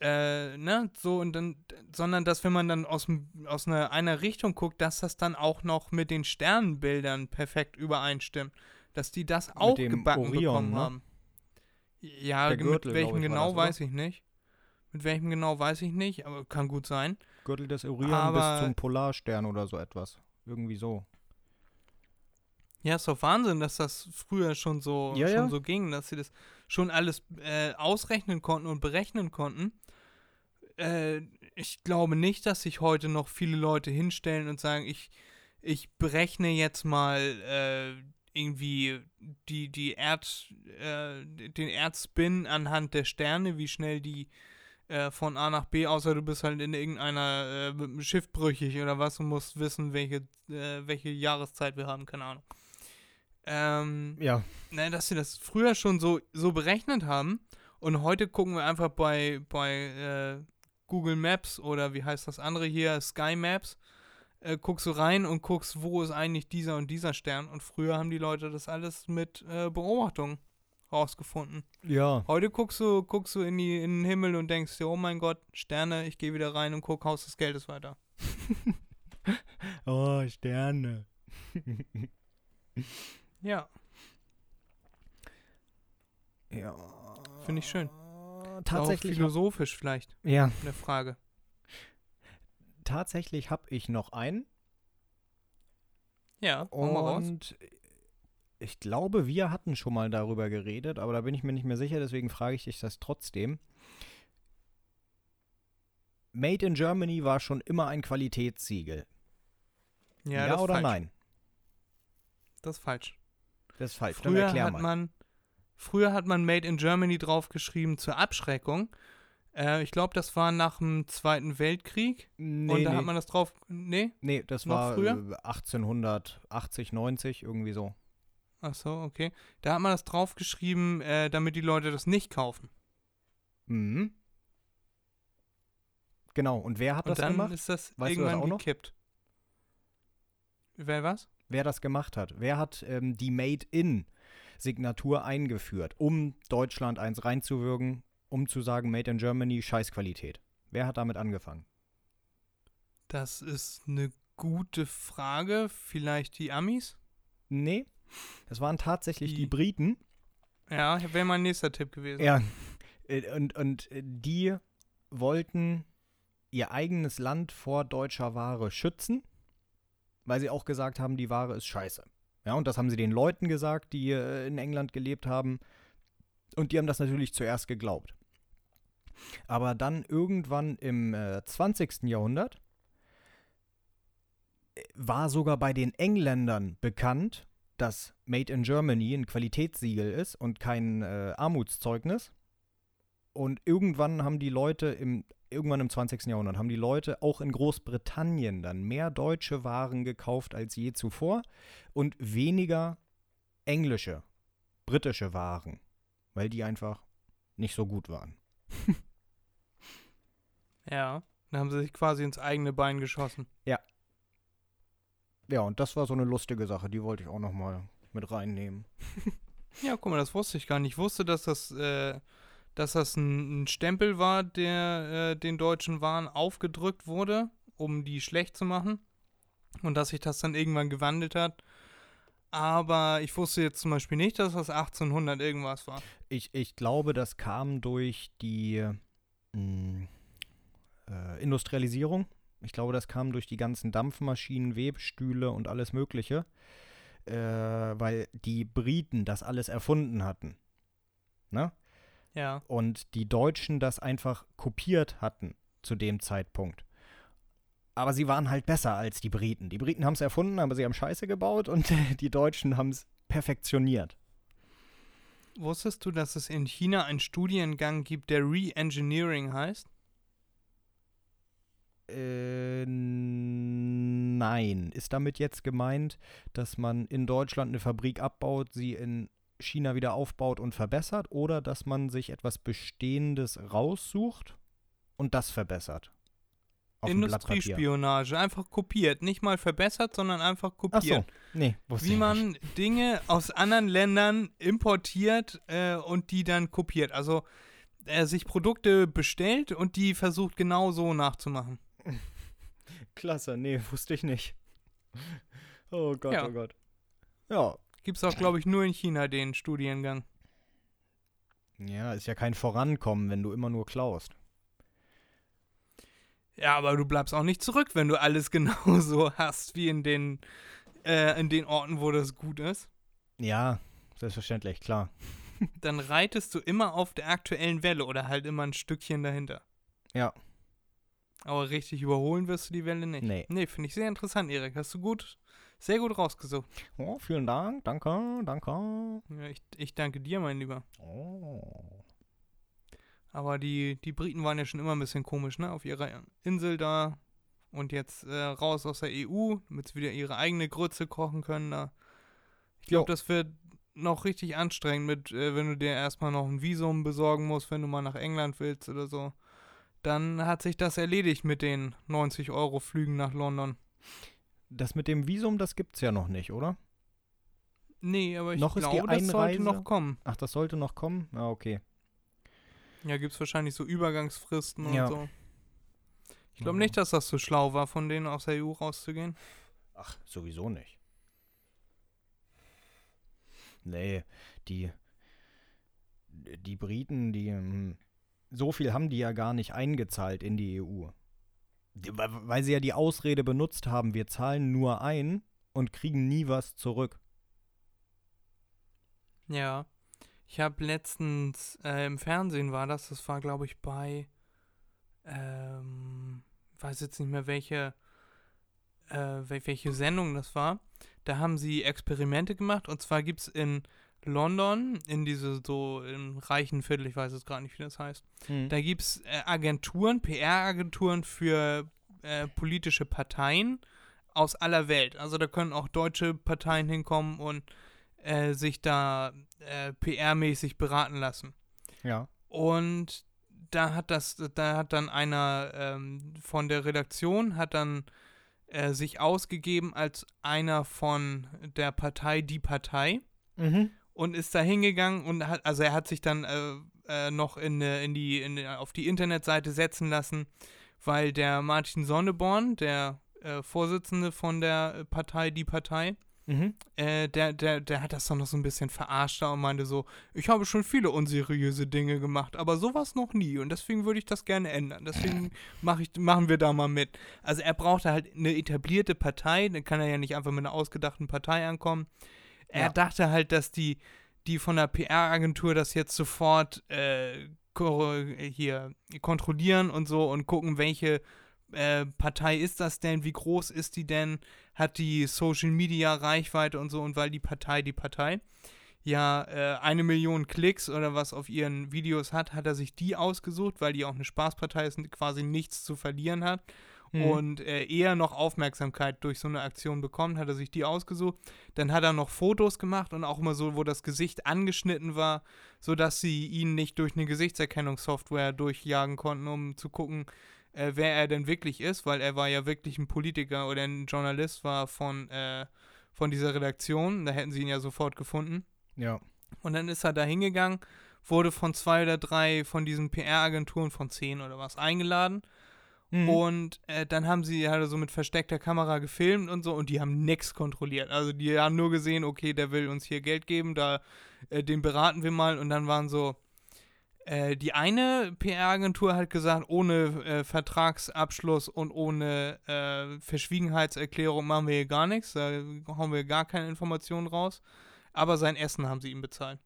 äh, ne, so und dann, sondern dass wenn man dann aus, aus einer, einer Richtung guckt, dass das dann auch noch mit den Sternbildern perfekt übereinstimmt. dass die das auch gebacken Orion, bekommen ne? haben. Ja, Der mit Gürtel, welchem ich, war genau das, weiß ich nicht. Mit welchem genau weiß ich nicht, aber kann gut sein. Gürtel des Orion bis zum Polarstern oder so etwas. Irgendwie so. Ja, ist doch Wahnsinn, dass das früher schon so, Ja, schon ja. so ging, dass sie das schon alles äh, ausrechnen konnten und berechnen konnten. Äh, ich glaube nicht, dass sich heute noch viele Leute hinstellen und sagen, ich, ich berechne jetzt mal äh, irgendwie die, die Erd, äh, den Erdspin anhand der Sterne, wie schnell die äh, von A nach B, außer du bist halt in irgendeiner äh, mit dem Schiff brüchig oder was und musst wissen, welche, äh, welche Jahreszeit wir haben, keine Ahnung. Ähm, Ja. ne, dass sie das früher schon so, so berechnet haben und heute gucken wir einfach bei, bei äh, Google Maps oder wie heißt das andere hier, Sky Maps, äh, guckst du rein und guckst, wo ist eigentlich dieser und dieser Stern und früher haben die Leute das alles mit äh, Beobachtung rausgefunden. Ja. Heute guckst du, guckst du in, die, in den Himmel und denkst dir, oh mein Gott, Sterne, ich gehe wieder rein und guck, Haus des Geldes weiter. [LAUGHS] Oh, Sterne. [LAUGHS] Ja, Ja. Finde ich schön. Tatsächlich. Auch philosophisch vielleicht ja, eine Frage. tatsächlich habe ich noch einen. Ja. Und ich glaube, wir hatten schon mal darüber geredet, aber da bin ich mir nicht mehr sicher, deswegen frage ich dich das trotzdem. Made in Germany war schon immer ein Qualitätssiegel. Ja, ist oder falsch. nein? Das ist falsch. Das ist falsch. Früher hat man, früher hat man Made in Germany draufgeschrieben zur Abschreckung. Äh, ich glaube, das war nach dem Zweiten Weltkrieg. nee, und da nee, hat man das drauf. Nee? nee, das noch war früher? äh, 1880, 90, irgendwie so. Ach so, okay. Da hat man das draufgeschrieben, äh, damit die Leute das nicht kaufen. Mhm. Genau, und wer hat Und das dann gemacht? ist das Weißt das irgendwann auch noch? gekippt. Wer was? wer das gemacht hat. Wer hat ähm, die Made-in-Signatur eingeführt, um Deutschland eins reinzuwirken, um zu sagen, Made in Germany, Scheißqualität? Wer hat damit angefangen? Das ist eine gute Frage. Vielleicht die Amis? Nee, das waren tatsächlich die Die- Briten. Ja, wäre mein nächster Tipp gewesen. Ja, äh, und, und äh, die wollten ihr eigenes Land vor deutscher Ware schützen, weil sie auch gesagt haben, die Ware ist scheiße. Ja, und das haben sie den Leuten gesagt, die äh, in England gelebt haben. Und die haben das natürlich zuerst geglaubt. Aber dann irgendwann im äh, 20. Jahrhundert war sogar bei den Engländern bekannt, dass Made in Germany ein Qualitätssiegel ist und kein äh, Armutszeugnis. Und irgendwann haben die Leute im irgendwann im 20. Jahrhundert haben die Leute auch in Großbritannien dann mehr deutsche Waren gekauft als je zuvor und weniger englische, britische Waren, weil die einfach nicht so gut waren. [LAUGHS] Ja. Dann haben sie sich quasi ins eigene Bein geschossen. Ja, und das war so eine lustige Sache, die wollte ich auch noch mal mit reinnehmen. [LAUGHS] Ja, guck mal, das wusste ich gar nicht. Ich wusste, dass das, äh, dass das ein, ein Stempel war, der äh, den deutschen Waren aufgedrückt wurde, um die schlecht zu machen. Und dass sich das dann irgendwann gewandelt hat. Aber ich wusste jetzt zum Beispiel nicht, dass das 1800 irgendwas war. Ich, ich glaube, das kam durch die mh, äh, Industrialisierung. Ich glaube, das kam durch die ganzen Dampfmaschinen, Webstühle und alles Mögliche, äh, weil die Briten das alles erfunden hatten. Ne? Ja. Und die Deutschen das einfach kopiert hatten zu dem Zeitpunkt. Aber sie waren halt besser als die Briten. Die Briten haben es erfunden, aber sie haben Scheiße gebaut und [LAUGHS] die Deutschen haben es perfektioniert. Wusstest du, dass es in China einen Studiengang gibt, der Re-Engineering heißt? Äh, nein. Ist damit jetzt gemeint, dass man in Deutschland eine Fabrik abbaut, sie in China wieder aufbaut und verbessert oder dass man sich etwas Bestehendes raussucht und das verbessert? Industriespionage. Einfach kopiert. Nicht mal verbessert, sondern einfach Ach kopiert. so. Nee, Wie man nicht. Dinge aus anderen Ländern importiert äh, und die dann kopiert. Also äh, sich Produkte bestellt und die versucht genau so nachzumachen. Klasse, nee, [LAUGHS] wusste ich nicht. Oh Gott, Ja. oh Gott. Ja, Gibt's auch, glaube ich, nur in China den Studiengang. Ja, ist ja kein Vorankommen, wenn du immer nur klaust. Ja, aber du bleibst auch nicht zurück, wenn du alles [LAUGHS] genauso hast wie in den, äh, in den Orten, wo das gut ist. Ja, selbstverständlich, klar. [LAUGHS] Dann reitest du immer auf der aktuellen Welle oder halt immer ein Stückchen dahinter. Ja. Aber richtig überholen wirst du die Welle nicht. Nee. Nee, finde ich sehr interessant, Erik. Hast du gut, sehr gut rausgesucht. Oh, vielen Dank, danke, danke. Ja, ich, ich danke dir, mein Lieber. Oh. Aber die, die Briten waren ja schon immer ein bisschen komisch, ne? Auf ihrer Insel da und jetzt äh, raus aus der EU, damit sie wieder ihre eigene Grütze kochen können. Da. Ich glaube, das wird noch richtig anstrengend, mit, äh, wenn du dir erstmal noch ein Visum besorgen musst, wenn du mal nach England willst oder so. Dann hat sich das erledigt mit den 90 Euro Flügen nach London. Das mit dem Visum, das gibt's ja noch nicht, oder? Nee, aber ich Noch ist die glaube, das sollte noch kommen. Ach, das sollte noch kommen? Ah, okay. Ja, gibt es wahrscheinlich so Übergangsfristen und Ja. so. Ich glaube Mhm. nicht, dass das so schlau war, von denen aus der EU rauszugehen. Ach, sowieso nicht. Nee, die, die Briten, die, hm, so viel haben die ja gar nicht eingezahlt in die EU. Weil, sie ja die Ausrede benutzt haben, wir zahlen nur ein und kriegen nie was zurück. Ja. Ich habe letztens äh, im Fernsehen war das, das war glaube ich bei, ähm, weiß jetzt nicht mehr welche, äh, wel- welche Sendung das war. Da haben sie Experimente gemacht und zwar gibt es in London, in diese so im reichen Viertel, ich weiß jetzt gar nicht, wie das heißt, da gibt es äh, Agenturen, PR-Agenturen für äh, politische Parteien aus aller Welt. Also da können auch deutsche Parteien hinkommen und äh, sich da äh, PR-mäßig beraten lassen. ja. Und da hat das, da hat dann einer ähm, von der Redaktion hat dann äh, sich ausgegeben als einer von der Partei Die Partei Mhm. Und ist da hingegangen und hat, also er hat sich dann äh, äh, noch in, in die, in, auf die Internetseite setzen lassen, weil der Martin Sonneborn, der äh, Vorsitzende von der Partei Die Partei, Mhm. äh, der, der, der hat das dann noch so ein bisschen verarscht da und meinte so, ich habe schon viele unseriöse Dinge gemacht, aber sowas noch nie und deswegen würde ich das gerne ändern. Deswegen [LAUGHS] mach ich, machen wir da mal mit. Also er brauchte halt eine etablierte Partei, dann kann er ja nicht einfach mit einer ausgedachten Partei ankommen. Er Ja. dachte halt, dass die, die von der PR-Agentur das jetzt sofort äh, hier kontrollieren und so und gucken, welche äh, Partei ist das denn, wie groß ist die denn, hat die Social Media Reichweite und so? Und weil die Partei die Partei ja äh, eine Million Klicks oder was auf ihren Videos hat, hat er sich die ausgesucht, weil die auch eine Spaßpartei ist und quasi nichts zu verlieren hat Mhm. und äh, eher noch Aufmerksamkeit durch so eine Aktion bekommt, hat er sich die ausgesucht. Dann hat er noch Fotos gemacht und auch immer so, wo das Gesicht angeschnitten war, sodass sie ihn nicht durch eine Gesichtserkennungssoftware durchjagen konnten, um zu gucken, äh, wer er denn wirklich ist, weil er war ja wirklich ein Politiker oder ein Journalist war von, äh, von dieser Redaktion. Da hätten sie ihn ja sofort gefunden. Ja. Und dann ist er da hingegangen, wurde von zwei oder drei von diesen PR-Agenturen von zehn oder was eingeladen. Mhm. Und äh, dann haben sie halt so mit versteckter Kamera gefilmt und so und die haben nichts kontrolliert. Also die haben nur gesehen, okay, der will uns hier Geld geben, da äh, den beraten wir mal und dann waren so äh, die eine PR-Agentur hat gesagt, ohne äh, Vertragsabschluss und ohne äh, Verschwiegenheitserklärung machen wir hier gar nichts, da hauen wir gar keine Informationen raus. Aber sein Essen haben sie ihm bezahlt.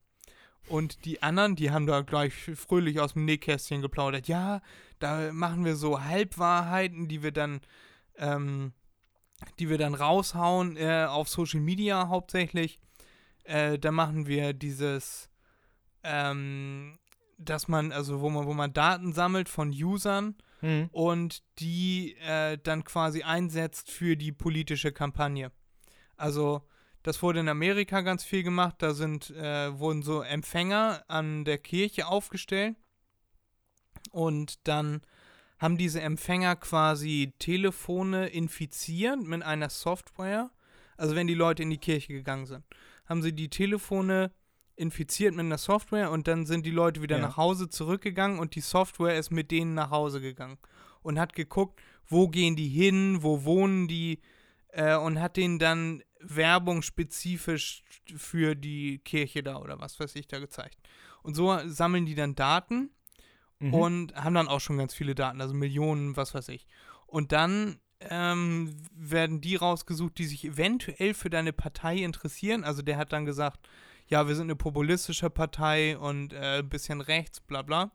Und die anderen, die haben da gleich fröhlich aus dem Nähkästchen geplaudert. Ja, da machen wir so Halbwahrheiten, die wir dann, ähm, die wir dann raushauen äh, auf Social Media hauptsächlich. Äh, da machen wir dieses, ähm, dass man, also wo man, wo man Daten sammelt von Usern Mhm. und die äh, dann quasi einsetzt für die politische Kampagne. Also das wurde in Amerika ganz viel gemacht. Da sind äh, wurden so Empfänger an der Kirche aufgestellt und dann haben diese Empfänger quasi Telefone infiziert mit einer Software. Also wenn die Leute in die Kirche gegangen sind, haben sie die Telefone infiziert mit einer Software und dann sind die Leute wieder Ja. nach Hause zurückgegangen und die Software ist mit denen nach Hause gegangen und hat geguckt, wo gehen die hin, wo wohnen die äh, und hat denen dann Werbung spezifisch für die Kirche da oder was weiß ich da gezeigt. Und so sammeln die dann Daten Mhm. und haben dann auch schon ganz viele Daten, also Millionen, was weiß ich. Und dann ähm, werden die rausgesucht, die sich eventuell für deine Partei interessieren. Also der hat dann gesagt, ja, wir sind eine populistische Partei und äh, ein bisschen rechts, bla bla.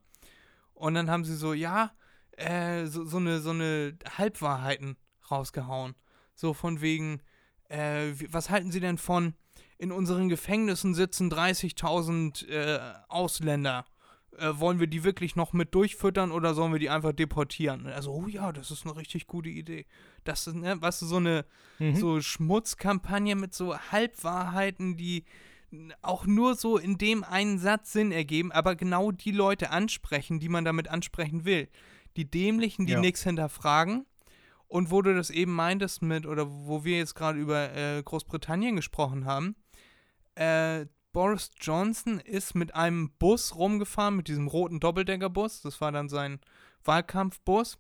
Und dann haben sie so, ja, äh, so, so, eine, so eine Halbwahrheiten rausgehauen. So von wegen, äh, was halten Sie denn von, in unseren Gefängnissen sitzen 30.000 äh, Ausländer. Äh, wollen wir die wirklich noch mit durchfüttern oder sollen wir die einfach deportieren? Also, oh ja, das ist eine richtig gute Idee. Das ist, ne, weißt du, so eine Mhm. so Schmutzkampagne mit so Halbwahrheiten, die auch nur so in dem einen Satz Sinn ergeben, aber genau die Leute ansprechen, die man damit ansprechen will. Die Dämlichen, die Ja. nichts hinterfragen. Und wo du das eben meintest mit, oder wo wir jetzt gerade über äh, Großbritannien gesprochen haben, äh, Boris Johnson ist mit einem Bus rumgefahren, mit diesem roten Doppeldeckerbus. Das war dann sein Wahlkampfbus.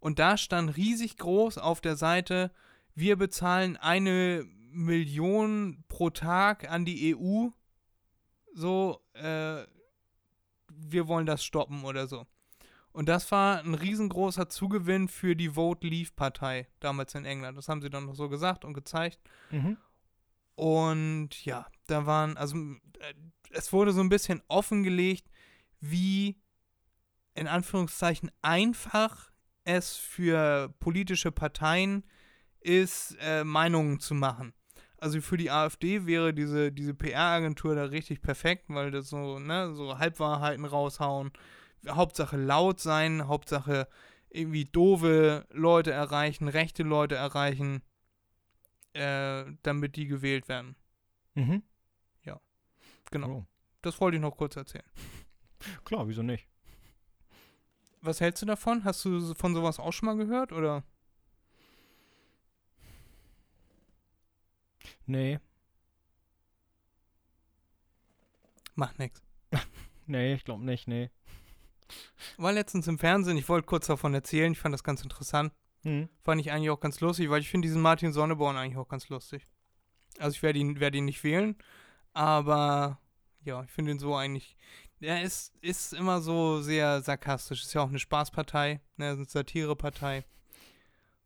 Und da stand riesig groß auf der Seite, wir bezahlen eine Million pro Tag an die EU. So, äh, wir wollen das stoppen oder so. Und das war ein riesengroßer Zugewinn für die Vote Leave Partei damals in England. Das haben sie dann noch so gesagt und gezeigt. Mhm. Und ja, da waren, also äh, es wurde so ein bisschen offengelegt, wie in Anführungszeichen einfach es für politische Parteien ist, äh, Meinungen zu machen. Also für die AfD wäre diese, diese PR-Agentur da richtig perfekt, weil das so, ne, so Halbwahrheiten raushauen. Hauptsache laut sein, Hauptsache irgendwie doofe Leute erreichen, rechte Leute erreichen äh, damit die gewählt werden. Mhm. Genau. Oh. Das wollte ich noch kurz erzählen. [LAUGHS] Klar, wieso nicht? Was hältst du davon? Hast du von sowas auch schon mal gehört oder? Nee. Macht nix. [LAUGHS] Nee, ich glaube nicht, nee. War letztens im Fernsehen, ich wollte kurz davon erzählen, ich fand das ganz interessant. Mhm. Fand ich eigentlich auch ganz lustig, weil ich finde diesen Martin Sonneborn eigentlich auch ganz lustig. Also ich werde ihn, werde ihn nicht wählen, aber ja, ich finde ihn so eigentlich. Er ist, ist immer so sehr sarkastisch. Ist ja auch eine Spaßpartei, ne, eine Satirepartei.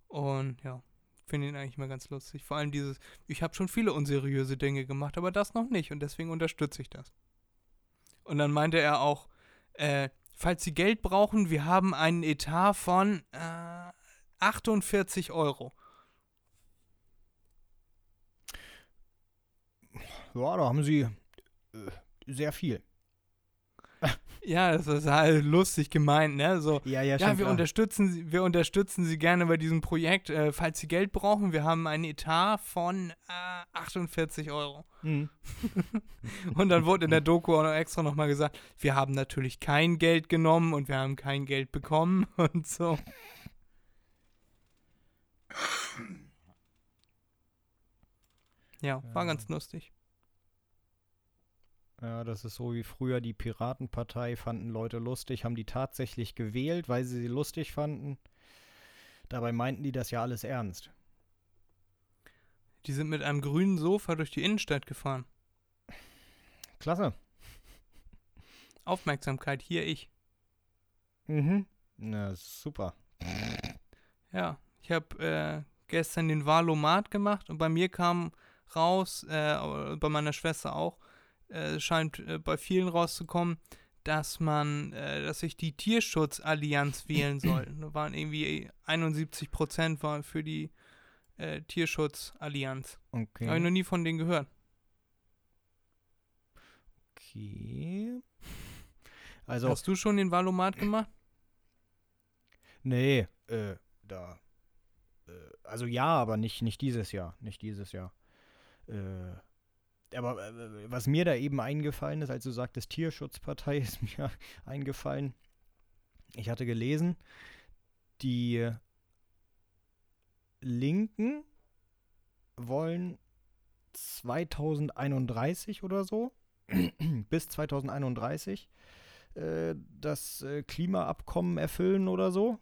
Und ja, finde ihn eigentlich immer ganz lustig. Vor allem dieses, ich habe schon viele unseriöse Dinge gemacht, aber das noch nicht und deswegen unterstütze ich das. Und dann meinte er auch, äh, falls Sie Geld brauchen, wir haben einen Etat von äh, 48 Euro. Ja, da haben sie äh, sehr viel. Ja, das ist halt lustig gemeint, ne? So, Ja, ja, ja, wir unterstützen, Sie, wir unterstützen Sie gerne bei diesem Projekt. Äh, falls Sie Geld brauchen, wir haben einen Etat von äh, 48 Euro. Mhm. [LAUGHS] Und dann wurde in der Doku auch noch extra nochmal gesagt, wir haben natürlich kein Geld genommen und wir haben kein Geld bekommen [LAUGHS] und so. Ja, war Ja. ganz lustig. Ja, das ist so wie früher die Piratenpartei fanden Leute lustig, haben die tatsächlich gewählt, weil sie sie lustig fanden. Dabei meinten die das ja alles ernst. Die sind mit einem grünen Sofa durch die Innenstadt gefahren. Klasse. Aufmerksamkeit, hier ich. Mhm. Na, super. Ja, ich habe äh, gestern den Valomat gemacht und bei mir kam raus, äh, bei meiner Schwester auch, äh, scheint äh, bei vielen rauszukommen, dass man, äh, dass ich die Tierschutzallianz wählen soll. [CLEARS THROAT] Da waren irgendwie 71 Prozent waren für die äh, Tierschutzallianz. Okay. Habe ich noch nie von denen gehört. okay. Also, Hast du schon den Valomat gemacht? nee, äh, da. Äh, also ja, aber nicht, nicht dieses Jahr. Nicht dieses Jahr. Äh, aber äh, was mir da eben eingefallen ist, als du sagtest Tierschutzpartei, [LAUGHS] ist mir eingefallen. Ich hatte gelesen, die Linken wollen 2031 oder so, [CLEARS THROAT] bis 2031, äh, das äh, Klimaabkommen erfüllen oder so.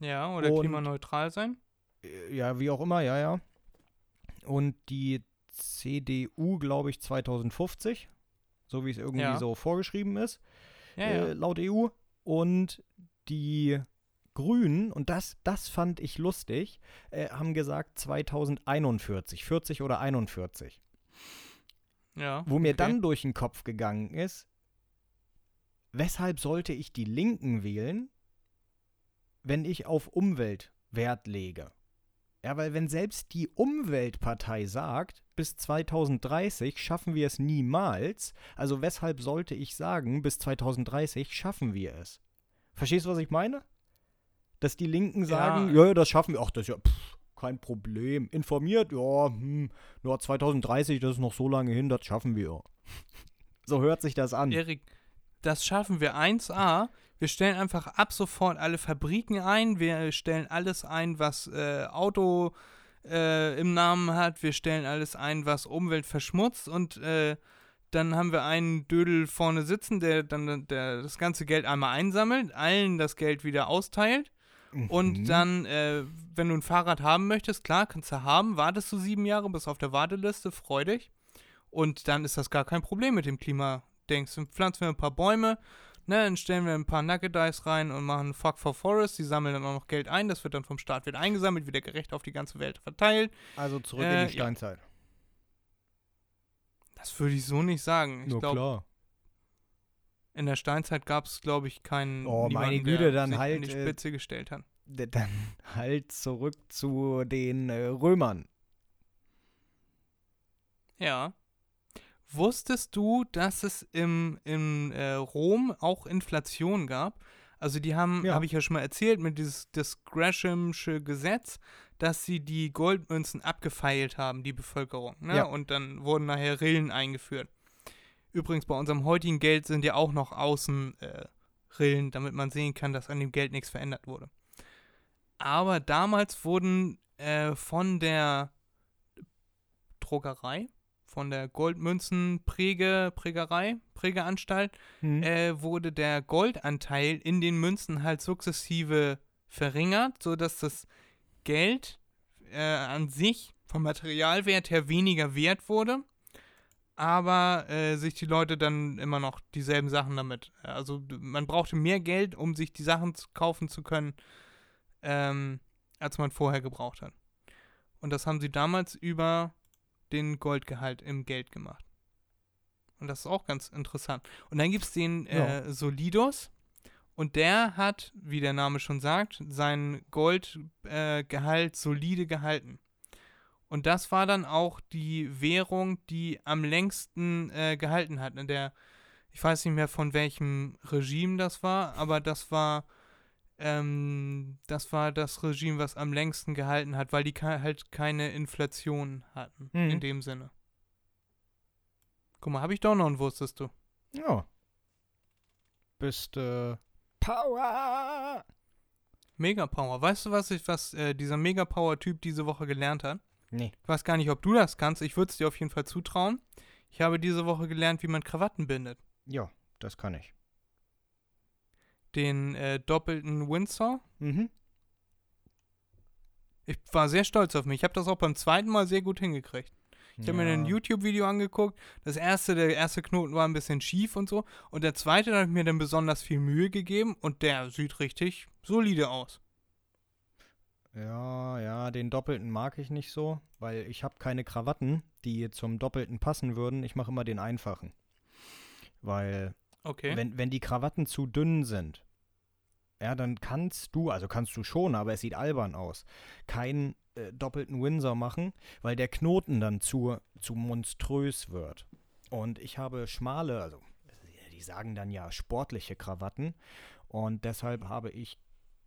Ja, oder Und- klimaneutral sein? Äh, Ja, wie auch immer, ja, ja. und die CDU, glaube ich, 2050, so wie es irgendwie Ja. so vorgeschrieben ist, Ja, äh, laut EU. Und die Grünen, und das, das fand ich lustig, äh, haben gesagt 2041, 40 oder 41. ja. Wo mir okay. dann durch den Kopf gegangen ist, weshalb sollte ich die Linken wählen, wenn ich auf Umwelt Wert lege? Ja, weil wenn selbst die Umweltpartei sagt, bis 2030 schaffen wir es niemals, also weshalb sollte ich sagen, bis 2030 schaffen wir es? Verstehst du, was ich meine? Dass die Linken sagen, ja, ja das schaffen wir, ach, das ist ja pff, kein Problem. Informiert, ja, hm, nur 2030, das ist noch so lange hin, das schaffen wir. [LAUGHS] So hört sich das an. Erik, das schaffen wir 1A. Wir stellen einfach ab sofort alle Fabriken ein. Wir stellen alles ein, was äh, Auto äh, im Namen hat. Wir stellen alles ein, was Umwelt verschmutzt. Und äh, dann haben wir einen Dödel vorne sitzen, der dann der das ganze Geld einmal einsammelt, allen das Geld wieder austeilt. Und Mhm. dann, äh, wenn du ein Fahrrad haben möchtest, klar, kannst du haben, wartest du sieben Jahre, bist auf der Warteliste, freu dich. Und dann ist das gar kein Problem mit dem Klima. Denkst du, pflanzen wir ein paar Bäume, ne, dann stellen wir ein paar Nugget Dice rein und machen Fuck for Forest, die sammeln dann auch noch Geld ein, das wird dann vom Staat wieder eingesammelt, wieder gerecht auf die ganze Welt verteilt. Also zurück Äh, in die ja. Steinzeit. Das würde ich so nicht sagen. Ich Nur glaube, klar. in der Steinzeit gab es, glaube ich, keinen Oh, meine Güte, der dann sich halt, an die äh, Spitze gestellt hat. Dann [LAUGHS] halt zurück zu den äh, Römern. Ja. Wusstest du, dass es im, im äh, Rom auch Inflation gab? Also die haben, Ja. habe ich ja schon mal erzählt, mit dieses das Greshamsche Gesetz, dass sie die Goldmünzen abgefeilt haben, die Bevölkerung. Ne? Ja. Und dann wurden nachher Rillen eingeführt. Übrigens, bei unserem heutigen Geld sind ja auch noch außen äh, Rillen, damit man sehen kann, dass an dem Geld nichts verändert wurde. Aber damals wurden äh, von der Druckerei, von der Goldmünzenpräge, Prägerei, Prägeanstalt, Hm. äh, wurde der Goldanteil in den Münzen halt sukzessive verringert, sodass das Geld äh, an sich vom Materialwert her weniger wert wurde, aber äh, sich die Leute dann immer noch dieselben Sachen damit. Also d- man brauchte mehr Geld, um sich die Sachen kaufen zu können, ähm, als man vorher gebraucht hat. Und das haben sie damals über den Goldgehalt im Geld gemacht. Und das ist auch ganz interessant. Und dann gibt es den äh, Solidos. Und der hat, wie der Name schon sagt, sein Goldgehalt äh, solide gehalten. Und das war dann auch die Währung, die am längsten äh, gehalten hat. In der, ich weiß nicht mehr von welchem Regime das war, aber das war, ähm, das war das Regime, was am längsten gehalten hat, weil die halt keine Inflation hatten Mhm. in dem Sinne. Guck mal, habe ich doch noch einen wusstest du? Ja. Bist äh, Power. Mega Power. Weißt du, was ich, was äh, dieser Mega Power Typ diese Woche gelernt hat? Nee. Ich weiß gar nicht, ob du das kannst. Ich würde es dir auf jeden Fall zutrauen. Ich habe diese Woche gelernt, wie man Krawatten bindet. Ja, das kann ich. Den äh, doppelten Windsor. Mhm. Ich war sehr stolz auf mich. Ich habe das auch beim zweiten Mal sehr gut hingekriegt. Ich habe mir ein YouTube-Video angeguckt. Das erste, der erste Knoten war ein bisschen schief und so. Und der zweite, da habe ich mir dann besonders viel Mühe gegeben und der sieht richtig solide aus. Ja, ja, den Doppelten mag ich nicht so, weil ich habe keine Krawatten, die zum Doppelten passen würden. Ich mache immer den einfachen. Weil Okay. wenn, wenn die Krawatten zu dünn sind, ja, dann kannst du, also kannst du schon, aber es sieht albern aus, keinen äh, doppelten Windsor machen, weil der Knoten dann zu, zu monströs wird. Und ich habe schmale, also die sagen dann ja sportliche Krawatten und deshalb habe ich,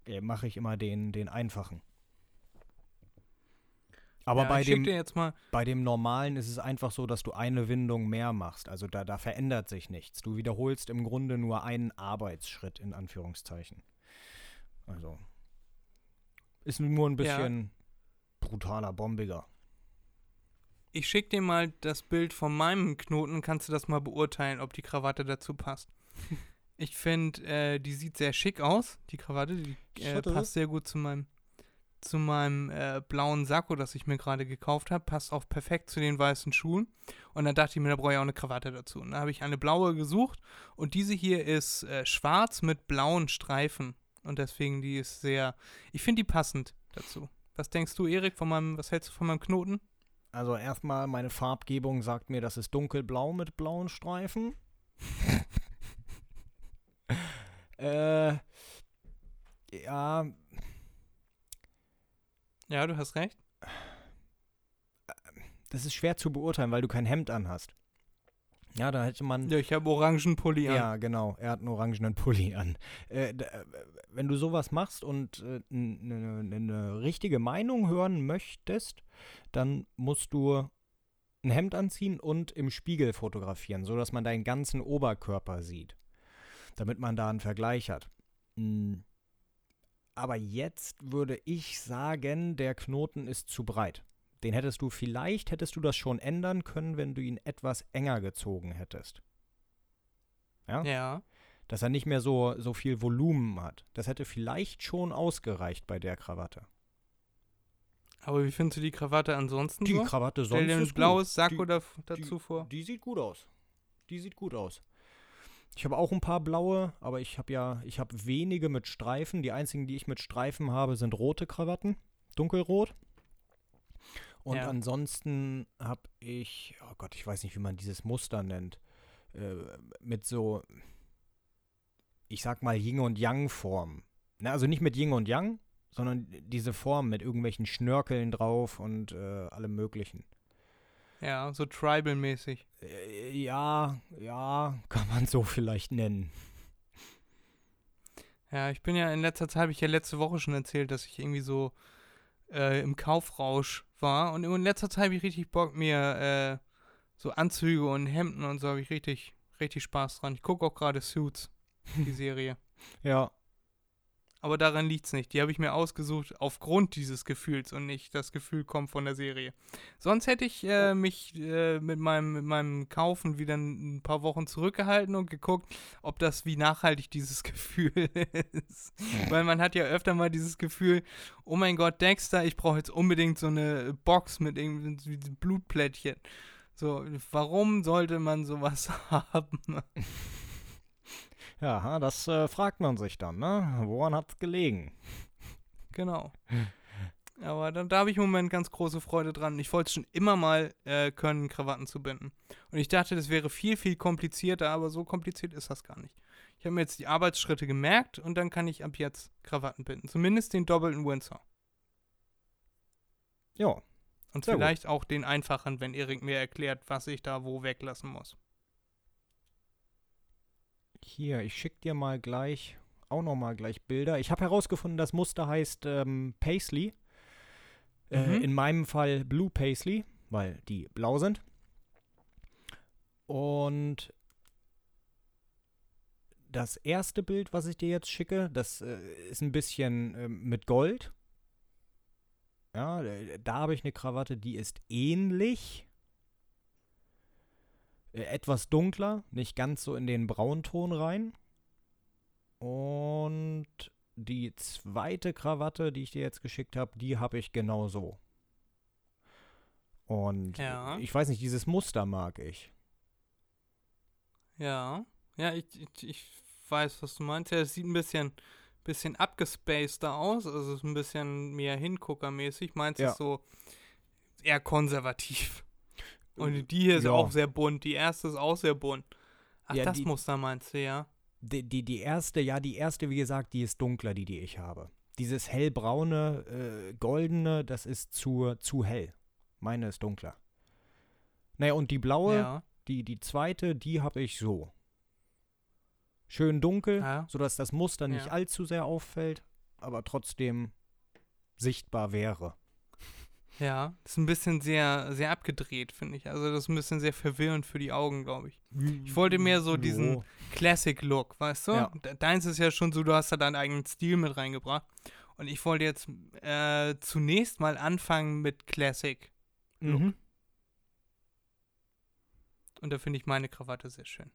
äh, mache ich immer den, den einfachen. Aber ja, bei dem, bei dem normalen ist es einfach so, dass du eine Windung mehr machst. Also da, da verändert sich nichts. Du wiederholst im Grunde nur einen Arbeitsschritt in Anführungszeichen. Also ist nur ein Ja. bisschen brutaler, bombiger. Ich schick dir mal das Bild von meinem Knoten, kannst du das mal beurteilen, ob die Krawatte dazu passt. [LAUGHS] Ich finde, äh, die sieht sehr schick aus, die Krawatte, die äh, passt sehr gut zu meinem zu meinem äh, blauen Sakko, das ich mir gerade gekauft habe. Passt auch perfekt zu den weißen Schuhen. Und dann dachte ich mir, da brauche ich auch eine Krawatte dazu. Und da habe ich eine blaue gesucht. Und diese hier ist äh, schwarz mit blauen Streifen. Und deswegen, die ist sehr. Ich finde die passend dazu. Was denkst du, Erik, von meinem, was hältst du von meinem Knoten? Also erstmal, meine Farbgebung sagt mir, das ist dunkelblau mit blauen Streifen. [LAUGHS] äh, ja, Ja, du hast recht. das ist schwer zu beurteilen, weil du kein Hemd anhast. Ja, da hätte man. Ja, ich habe orangen Pulli an. Ja, genau. Er hat einen orangenen Pulli an. Äh, äh, wenn du sowas machst und eine äh, ne richtige Meinung hören möchtest, dann musst du ein Hemd anziehen und im Spiegel fotografieren, sodass man deinen ganzen Oberkörper sieht. Damit man da einen Vergleich hat. Mm. Aber jetzt würde ich sagen, der Knoten ist zu breit. Den hättest du vielleicht, hättest du das schon ändern können, wenn du ihn etwas enger gezogen hättest. Ja? Ja. Dass er nicht mehr so, so viel Volumen hat. Das hätte vielleicht schon ausgereicht bei der Krawatte. Aber wie findest du die Krawatte ansonsten Die so? Krawatte Stell sonst dir ein blaues. Sakko Die- da, dazu vor. Die sieht gut aus. Die sieht gut aus. Ich habe auch ein paar blaue, aber ich habe ja, ich habe wenige mit Streifen. Die einzigen, die ich mit Streifen habe, sind rote Krawatten, dunkelrot. Und Ja. ansonsten habe ich, oh Gott, ich weiß nicht, wie man dieses Muster nennt, äh, mit so, ich sag mal Yin und Yang Form. Na, also nicht mit Yin und Yang, sondern diese Form mit irgendwelchen Schnörkeln drauf und äh, allem möglichen. Ja, so tribal-mäßig. Äh, ja, ja, kann man so vielleicht nennen. Ja, ich bin ja in letzter Zeit, habe ich ja letzte Woche schon erzählt, dass ich irgendwie so äh, im Kaufrausch war. Und in letzter Zeit habe ich richtig Bock, mir äh, so Anzüge und Hemden und so habe ich richtig, richtig Spaß dran. Ich gucke auch gerade Suits, die Serie. [LAUGHS] Ja, Aber daran liegt es nicht. Die habe ich mir ausgesucht aufgrund dieses Gefühls und nicht das Gefühl kommt von der Serie. Sonst hätte ich äh, mich äh, mit, meinem, mit meinem Kaufen wieder ein paar Wochen zurückgehalten und geguckt, ob das, wie nachhaltig dieses [LAUGHS] Gefühl ist. Weil man hat ja öfter mal dieses Gefühl, oh mein Gott, Dexter, ich brauche jetzt unbedingt so eine Box mit irgendwie Blutplättchen. So, warum sollte man sowas [LAUGHS] haben? [LAUGHS] ja, das äh, fragt man sich dann, ne? Woran hat's gelegen? Genau. Aber da, da habe ich im Moment ganz große Freude dran. Ich wollte schon immer mal äh, können, Krawatten zu binden. Und ich dachte, das wäre viel, viel komplizierter, aber so kompliziert ist das gar nicht. Ich habe mir jetzt die Arbeitsschritte gemerkt und dann kann ich ab jetzt Krawatten binden. Zumindest den doppelten Windsor. Ja, Und Sehr gut. vielleicht auch den einfachen, wenn Erik mir erklärt, was ich da wo weglassen muss. Hier, ich schick dir mal gleich, auch noch mal gleich Bilder. Ich habe herausgefunden, das Muster heißt ähm, Paisley. Äh, Mhm. in meinem Fall Blue Paisley, weil die blau sind. Und das erste Bild, was ich dir jetzt schicke, das äh, ist ein bisschen ähm, mit Gold. Ja, äh, da habe ich eine Krawatte, die ist ähnlich. Äh, etwas dunkler, nicht ganz so in den Braunton rein. Und die zweite Krawatte, die ich dir jetzt geschickt habe, die habe ich genau so. Und Ja. ich weiß nicht, dieses Muster mag ich. Ja. Ja, ich, ich, ich weiß, was du meinst. Ja, es sieht ein bisschen, bisschen abgespaceder aus. Also es ist ein bisschen mehr Hinguckermäßig. Meins Ja. ist so eher konservativ. Und die hier ist Ja. auch sehr bunt. Die erste ist auch sehr bunt. Ach, Ja, das die- Muster meinst du, ja? Die, die, die erste, ja, die erste, wie gesagt, die ist dunkler, die, die ich habe. Dieses hellbraune, äh, goldene, das ist zu, zu hell. Meine ist dunkler. Naja, und die blaue, Ja. die, die zweite, die habe ich so. Schön dunkel, Ja. sodass das Muster nicht allzu sehr auffällt, aber trotzdem sichtbar wäre. Ja. Ist ein bisschen sehr, sehr abgedreht, finde ich. Also das ist ein bisschen sehr verwirrend für die Augen, glaube ich. Ich wollte mehr so diesen Jo. Classic-Look, weißt du? Ja. De- Deins ist ja schon so, du hast da deinen eigenen Stil mit reingebracht. Und ich wollte jetzt äh, zunächst mal anfangen mit Classic. Mhm. Und da finde ich meine Krawatte sehr schön.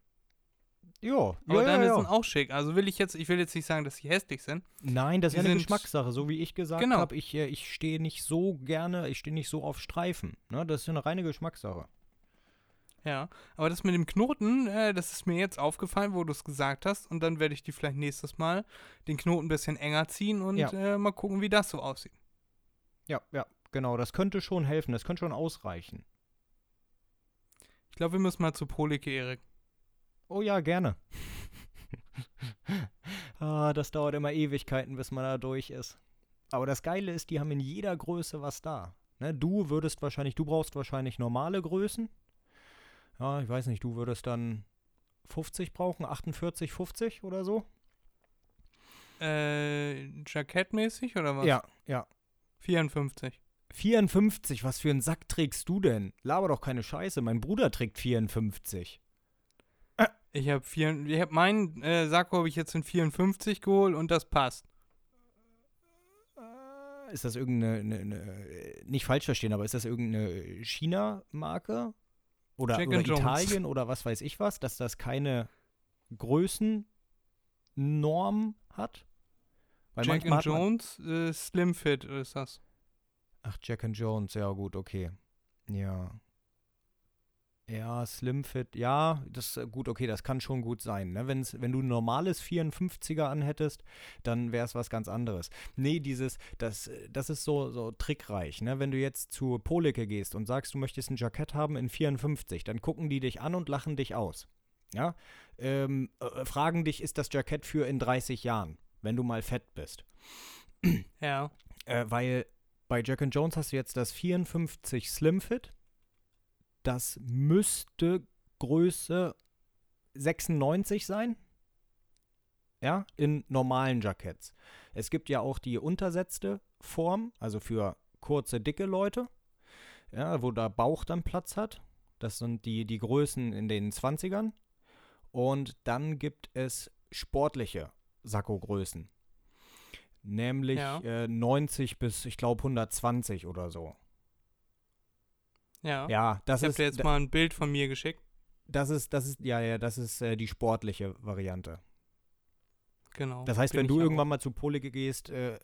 Ja, Aber ja, deine ja, sind ja. auch schick. Also will ich jetzt, ich will jetzt nicht sagen, dass sie hässlich sind. Nein, das ist die ja eine sind- Geschmackssache. So wie ich gesagt Genau. habe, ich, äh, ich stehe nicht so gerne, ich stehe nicht so auf Streifen. Ne? Das ist eine reine Geschmackssache. Ja. Aber das mit dem Knoten, äh, das ist mir jetzt aufgefallen, wo du es gesagt hast. Und dann werde ich die vielleicht nächstes Mal den Knoten ein bisschen enger ziehen und Ja. äh, mal gucken, wie das so aussieht. Ja, ja, genau. Das könnte schon helfen, das könnte schon ausreichen. Ich glaube, wir müssen mal zu Polike, Erik. Oh ja, gerne. [LAUGHS] ah, das dauert immer Ewigkeiten, bis man da durch ist. Aber das Geile ist, die haben in jeder Größe was da. Ne, du würdest wahrscheinlich, du brauchst wahrscheinlich normale Größen. Ja, ich weiß nicht, du würdest dann 50 brauchen, 48, 50 oder so. Äh, Jackettmäßig oder was? Ja, ja. 54. 54, was für einen Sack trägst du denn? Laber doch keine Scheiße, mein Bruder trägt 54. Ich habe vier, ich hab meinen äh, Sakko habe ich jetzt in 54 geholt und das passt. Äh, Ist das irgendeine, eine, eine, nicht falsch verstehen, aber ist das irgendeine China-Marke? Oder, oder and Jones. Italien oder was weiß ich was, dass das keine Größennorm hat? Weil Jack and Jones, äh, Slim Fit ist das. Ach, Jack and Jones, ja gut, okay. Ja. Ja, Slim Fit, ja, das äh, gut, okay, das kann schon gut sein. Ne? Wenn's, wenn du ein normales 54er anhättest, dann wäre es was ganz anderes. Nee, dieses, das, äh, das ist so, so trickreich. Ne? Wenn du jetzt zu Polike gehst und sagst, du möchtest ein Jackett haben in 54, dann gucken die dich an und lachen dich aus. Ja? Ähm, äh, fragen dich, ist das Jackett für in 30 Jahren, wenn du mal fett bist. Ja. Äh, weil bei Jack and Jones hast du jetzt das 54 Slim Fit. Das müsste Größe 96 sein. Ja, in normalen Jacketts. Es gibt ja auch die untersetzte Form, also für kurze, dicke Leute. Ja, wo der Bauch dann Platz hat. Das sind die, die Größen in den 20ern. Und dann gibt es sportliche Sakkogrößen. Nämlich Ja. äh, 90 bis, ich glaube, 120 oder so. Ja. Ja, das ich ist, dir jetzt da- mal ein Bild von mir geschickt. das ist, das ist, ja, ja, das ist äh, die sportliche Variante. Genau. Das heißt, wenn ich du auch. irgendwann mal zu Polike gehst, äh,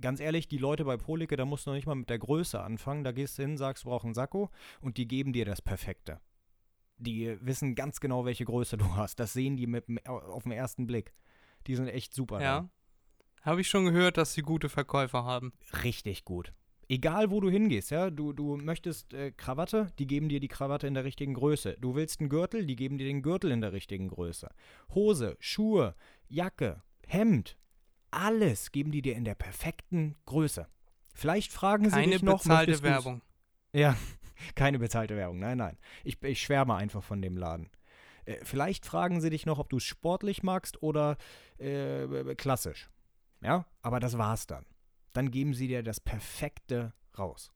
ganz ehrlich, die Leute bei Polike, da musst du noch nicht mal mit der Größe anfangen. Da gehst du hin, sagst, du brauchst einen Sakko und die geben dir das Perfekte. Die wissen ganz genau, welche Größe du hast. Das sehen die mit, auf den ersten Blick. Die sind echt super. Ja. Habe ich schon gehört, dass sie gute Verkäufer haben. Richtig gut. Egal, wo du hingehst, ja, du, du möchtest äh, Krawatte, die geben dir die Krawatte in der richtigen Größe. Du willst einen Gürtel, die geben dir den Gürtel in der richtigen Größe. Hose, Schuhe, Jacke, Hemd, alles geben die dir in der perfekten Größe. Vielleicht fragen sie Keine dich noch, bezahlte möchtest du's- Werbung. Ja, [LAUGHS] keine bezahlte Werbung. Nein, nein. Ich, ich schwärme einfach von dem Laden. Äh, vielleicht fragen sie dich noch, ob du es sportlich magst oder äh, klassisch. Ja, aber das war's dann. Dann geben sie dir das Perfekte raus.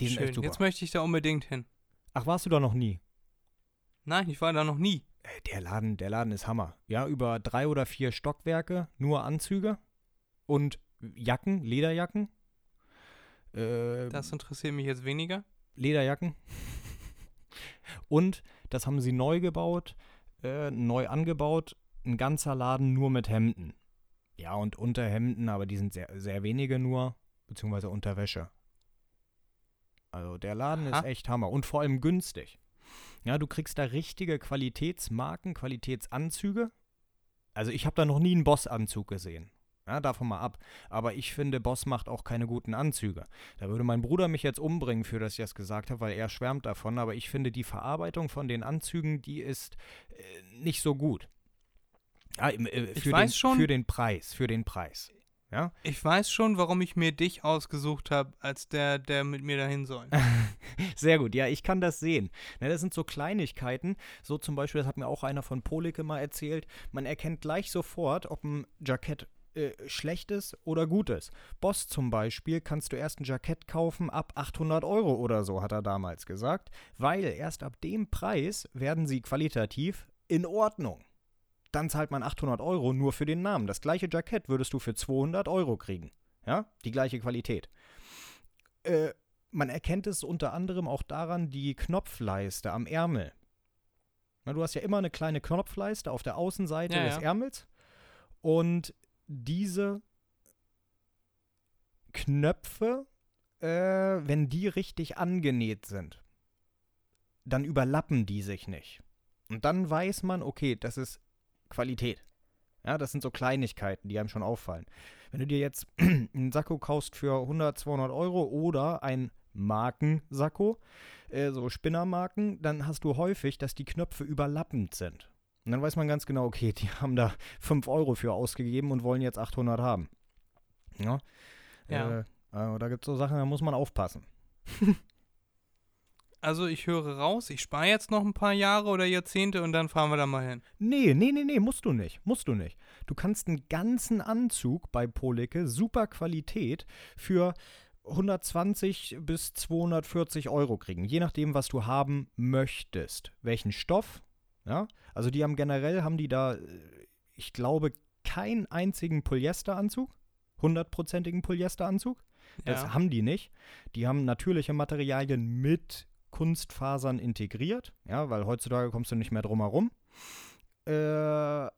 Die sind echt Schön. super. Jetzt möchte ich da unbedingt hin. Ach, warst du da noch nie? Nein, ich war da noch nie. Äh, Der Laden, der Laden ist Hammer. Ja, über drei oder vier Stockwerke, nur Anzüge und Jacken, Lederjacken. Äh, Das interessiert mich jetzt weniger. Lederjacken. [LAUGHS] Und das haben sie neu gebaut, äh, neu angebaut. Ein ganzer Laden nur mit Hemden. Ja, und Unterhemden, aber die sind sehr, sehr wenige nur, beziehungsweise Unterwäsche. Also der Laden ist Aha. echt Hammer und vor allem günstig. Ja, du kriegst da richtige Qualitätsmarken, Qualitätsanzüge. Also ich habe da noch nie einen Boss-Anzug gesehen. Ja, davon mal ab. Aber ich finde, Boss macht auch keine guten Anzüge. Da würde mein Bruder mich jetzt umbringen, für das ich das gesagt habe, weil er schwärmt davon. Aber ich finde, die Verarbeitung von den Anzügen, die ist äh, nicht so gut. Ja, im, äh, Ich für, weiß den, schon- für den Preis, für den Preis. Ja, Ich weiß schon, warum ich mir dich ausgesucht habe, als der, der mit mir dahin soll. [LAUGHS] sehr gut. Ja, ich kann das sehen. Ne, das sind so Kleinigkeiten. So zum Beispiel, das hat mir auch einer von Polike mal erzählt. Man erkennt gleich sofort, ob ein Jackett äh, schlecht ist oder gut ist. Boss zum Beispiel kannst du erst ein Jackett kaufen ab 800 Euro oder so, hat er damals gesagt, weil erst ab dem Preis werden sie qualitativ in Ordnung. Dann zahlt man 800 Euro nur für den Namen. Das gleiche Jackett würdest du für 200 Euro kriegen. Ja, die gleiche Qualität. Äh, man erkennt es unter anderem auch daran, die Knopfleiste am Ärmel. Na, du hast ja immer eine kleine Knopfleiste auf der Außenseite Ja, des ja. Ärmels. Und diese Knöpfe, äh, wenn die richtig angenäht sind, dann überlappen die sich nicht. Und dann weiß man, okay, das ist Qualität. Ja, das sind so Kleinigkeiten, die einem schon auffallen. Wenn du dir jetzt [CLEARS THROAT] einen Sakko kaufst für 100, 200 Euro oder ein Markensakko, äh, so Spinnermarken, dann hast du häufig, dass die Knöpfe überlappend sind. Und dann weiß man ganz genau, okay, die [LAUGHS] haben da 5 Euro für ausgegeben und wollen jetzt 800 haben. Ja. Ja. Äh, äh, da gibt es so Sachen, da muss man aufpassen. [LAUGHS] Also ich höre raus, ich spare jetzt noch ein paar Jahre oder Jahrzehnte und dann fahren wir da mal hin. Nee, nee, nee, nee, musst du nicht. Musst du nicht. Du kannst einen ganzen Anzug bei Polecke, super Qualität, für 120 bis 240 Euro kriegen. Je nachdem, was du haben möchtest. Welchen Stoff. Ja, also die haben generell, haben die da, äh, ich glaube, keinen einzigen Polyesteranzug. Hundertprozentigen Polyesteranzug. Das Ja. haben die nicht. Die haben natürliche Materialien mit Kunstfasern integriert, ja, weil heutzutage kommst du nicht mehr drum herum. Äh,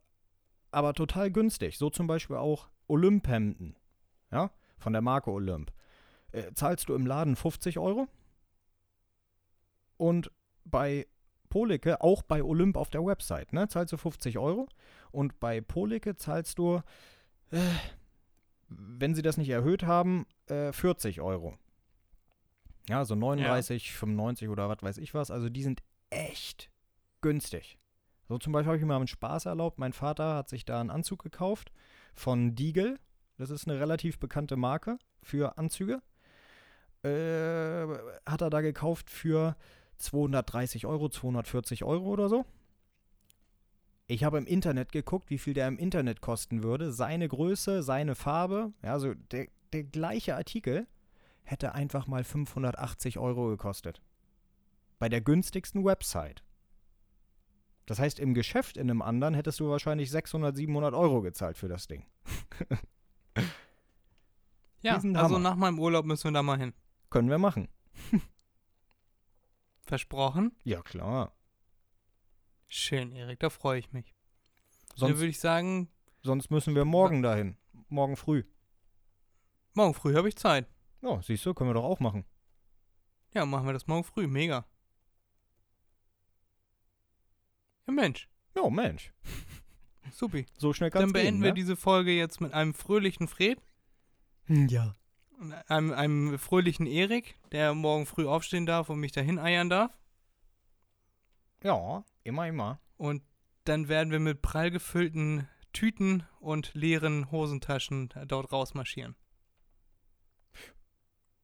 aber total günstig. So zum Beispiel auch Olymp-Hemden, ja, von der Marke Olymp. Äh, zahlst du im Laden 50 Euro und bei Polecke, auch bei Olymp auf der Website, ne, zahlst du 50 Euro und bei Polecke zahlst du, äh, wenn sie das nicht erhöht haben, äh, 40 Euro. Ja, so 39, 95 oder was weiß ich was. Also die sind echt günstig. So zum Beispiel habe ich mir mal einen Spaß erlaubt. Mein Vater hat sich da einen Anzug gekauft von Diegel. Das ist eine relativ bekannte Marke für Anzüge. Äh, hat er da gekauft für 230 Euro, 240 Euro oder so. Ich habe im Internet geguckt, wie viel der im Internet kosten würde. Seine Größe, seine Farbe, ja, also der, der gleiche Artikel hätte einfach mal 580 Euro gekostet. Bei der günstigsten Website. Das heißt, im Geschäft in einem anderen hättest du wahrscheinlich 600, 700 Euro gezahlt für das Ding. Ja, also nach meinem Urlaub müssen wir da mal hin. Können wir machen. [LAUGHS] Versprochen? Ja, klar. Schön, Erik, da freue ich mich. Dann Sonst, würde ich sagen, sonst müssen wir morgen dahin. Morgen früh. morgen früh habe ich Zeit. Ja, siehst du, können wir doch auch machen. Ja, machen wir das morgen früh. Mega. Ja, Mensch. Ja, Mensch. [LAUGHS] Supi. So schnell kann's Dann beenden gehen, wir ne? diese Folge jetzt mit einem fröhlichen Fred Ja. und einem, einem fröhlichen Erik, der morgen früh aufstehen darf und mich dahin eiern darf. Ja, immer, immer. Und dann werden wir mit prall gefüllten Tüten und leeren Hosentaschen dort rausmarschieren.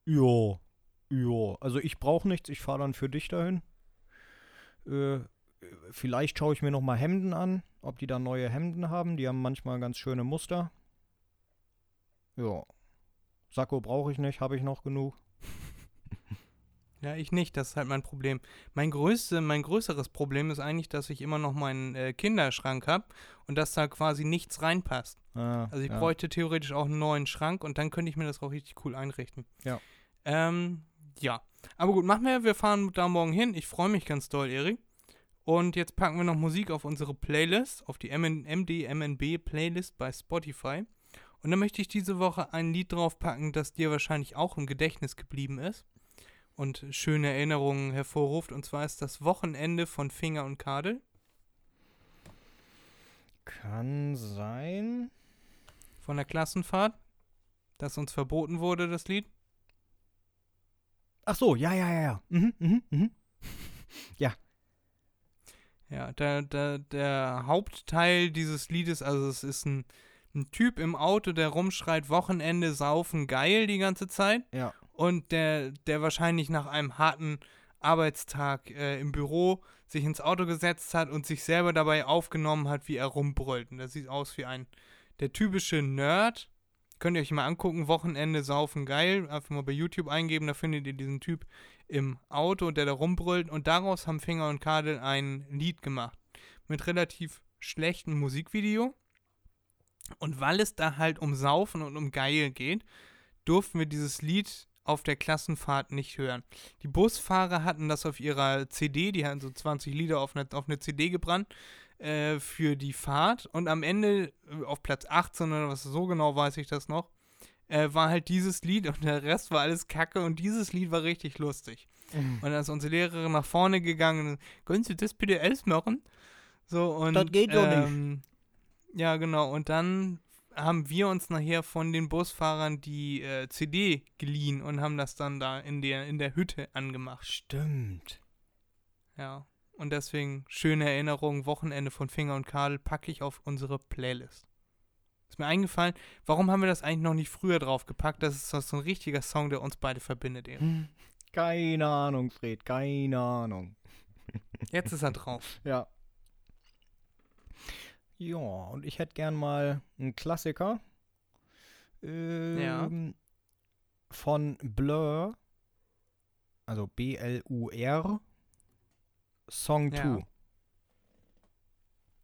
Ja. Ja. Also ich brauche nichts, ich fahre dann für dich dahin. Äh, vielleicht schaue ich mir noch mal Hemden an, ob die da neue Hemden haben. Die haben manchmal ganz schöne Muster. Ja. Sakko brauche ich nicht, habe ich noch genug. Ja, ich nicht, das ist halt mein Problem. Mein, größte, mein größeres Problem ist eigentlich, dass ich immer noch meinen äh, Kinderschrank habe und dass da quasi nichts reinpasst. Ah, Also ich ja. bräuchte theoretisch auch einen neuen Schrank und dann könnte ich mir das auch richtig cool einrichten. Ja. Ähm, ja. Aber gut, machen wir. Wir fahren da morgen hin. Ich freue mich ganz doll, Erik. Und jetzt packen wir noch Musik auf unsere Playlist, auf die MN MDMNB Playlist bei Spotify. Und dann möchte ich diese Woche ein Lied draufpacken, das dir wahrscheinlich auch im Gedächtnis geblieben ist und schöne Erinnerungen hervorruft. Und zwar ist das Wochenende von Finger und Kadel Kann sein. von der Klassenfahrt, das uns verboten wurde, das Lied. Ach so, ja, ja, ja, ja. Mhm, mhm, mhm. Ja, der, der, der Hauptteil dieses Liedes, also es ist ein, ein Typ im Auto, der rumschreit, Wochenende saufen geil die ganze Zeit. Ja. Und der, der wahrscheinlich nach einem harten Arbeitstag äh, im Büro sich ins Auto gesetzt hat und sich selber dabei aufgenommen hat, wie er rumbrüllt. Und das sieht aus wie ein, der typische Nerd. Könnt ihr euch mal angucken, Wochenende saufen geil. Einfach mal bei YouTube eingeben, da findet ihr diesen Typ im Auto, der da rumbrüllt. Und daraus haben Finger und Kadel ein Lied gemacht. Mit relativ schlechtem Musikvideo. Und weil es da halt um Saufen und um Geil geht, durften wir dieses Lied auf der Klassenfahrt nicht hören. Die Busfahrer hatten das auf ihrer CD, die hatten so 20 Lieder auf eine, auf eine CD gebrannt äh, für die Fahrt und am Ende äh, auf Platz 18 oder was, so genau weiß ich das noch, äh, war halt dieses Lied und der Rest war alles Kacke und dieses Lied war richtig lustig. Und dann ist unsere Lehrerin nach vorne gegangen und können Sie das bitte alles machen? So und Das geht doch nicht. ähm, Ja, genau. Und dann haben wir uns nachher von den Busfahrern die äh, CD geliehen und haben das dann da in der in der Hütte angemacht. Stimmt. Ja. Und deswegen schöne Erinnerung, Wochenende von Finger und Kadel packe ich auf unsere Playlist. Ist mir eingefallen, warum haben wir das eigentlich noch nicht früher draufgepackt? Das ist so ein richtiger Song, der uns beide verbindet eben. Hm. Keine Ahnung, Fred, keine Ahnung. Jetzt ist er drauf. Ja. Ja, und ich hätte gern mal einen Klassiker. Ähm, Von Blur. Also B-L-U-R. Song Ja. 2.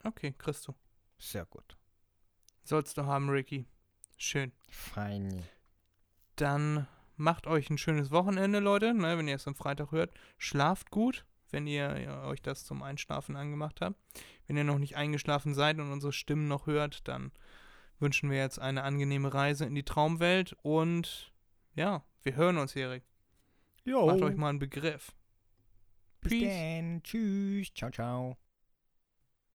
Okay, kriegst du. Sehr gut. Sollst du haben, Ricky. Schön. Fein. Dann macht euch ein schönes Wochenende, Leute, ne, wenn ihr es am Freitag hört. Schlaft gut, wenn ihr ja, euch das zum Einschlafen angemacht habt. Wenn ihr noch nicht eingeschlafen seid und unsere Stimmen noch hört, dann wünschen wir jetzt eine angenehme Reise in die Traumwelt und ja, wir hören uns, Erik. Jo. Macht euch mal einen Begriff. Bis dann. Tschüss. Ciao, ciao.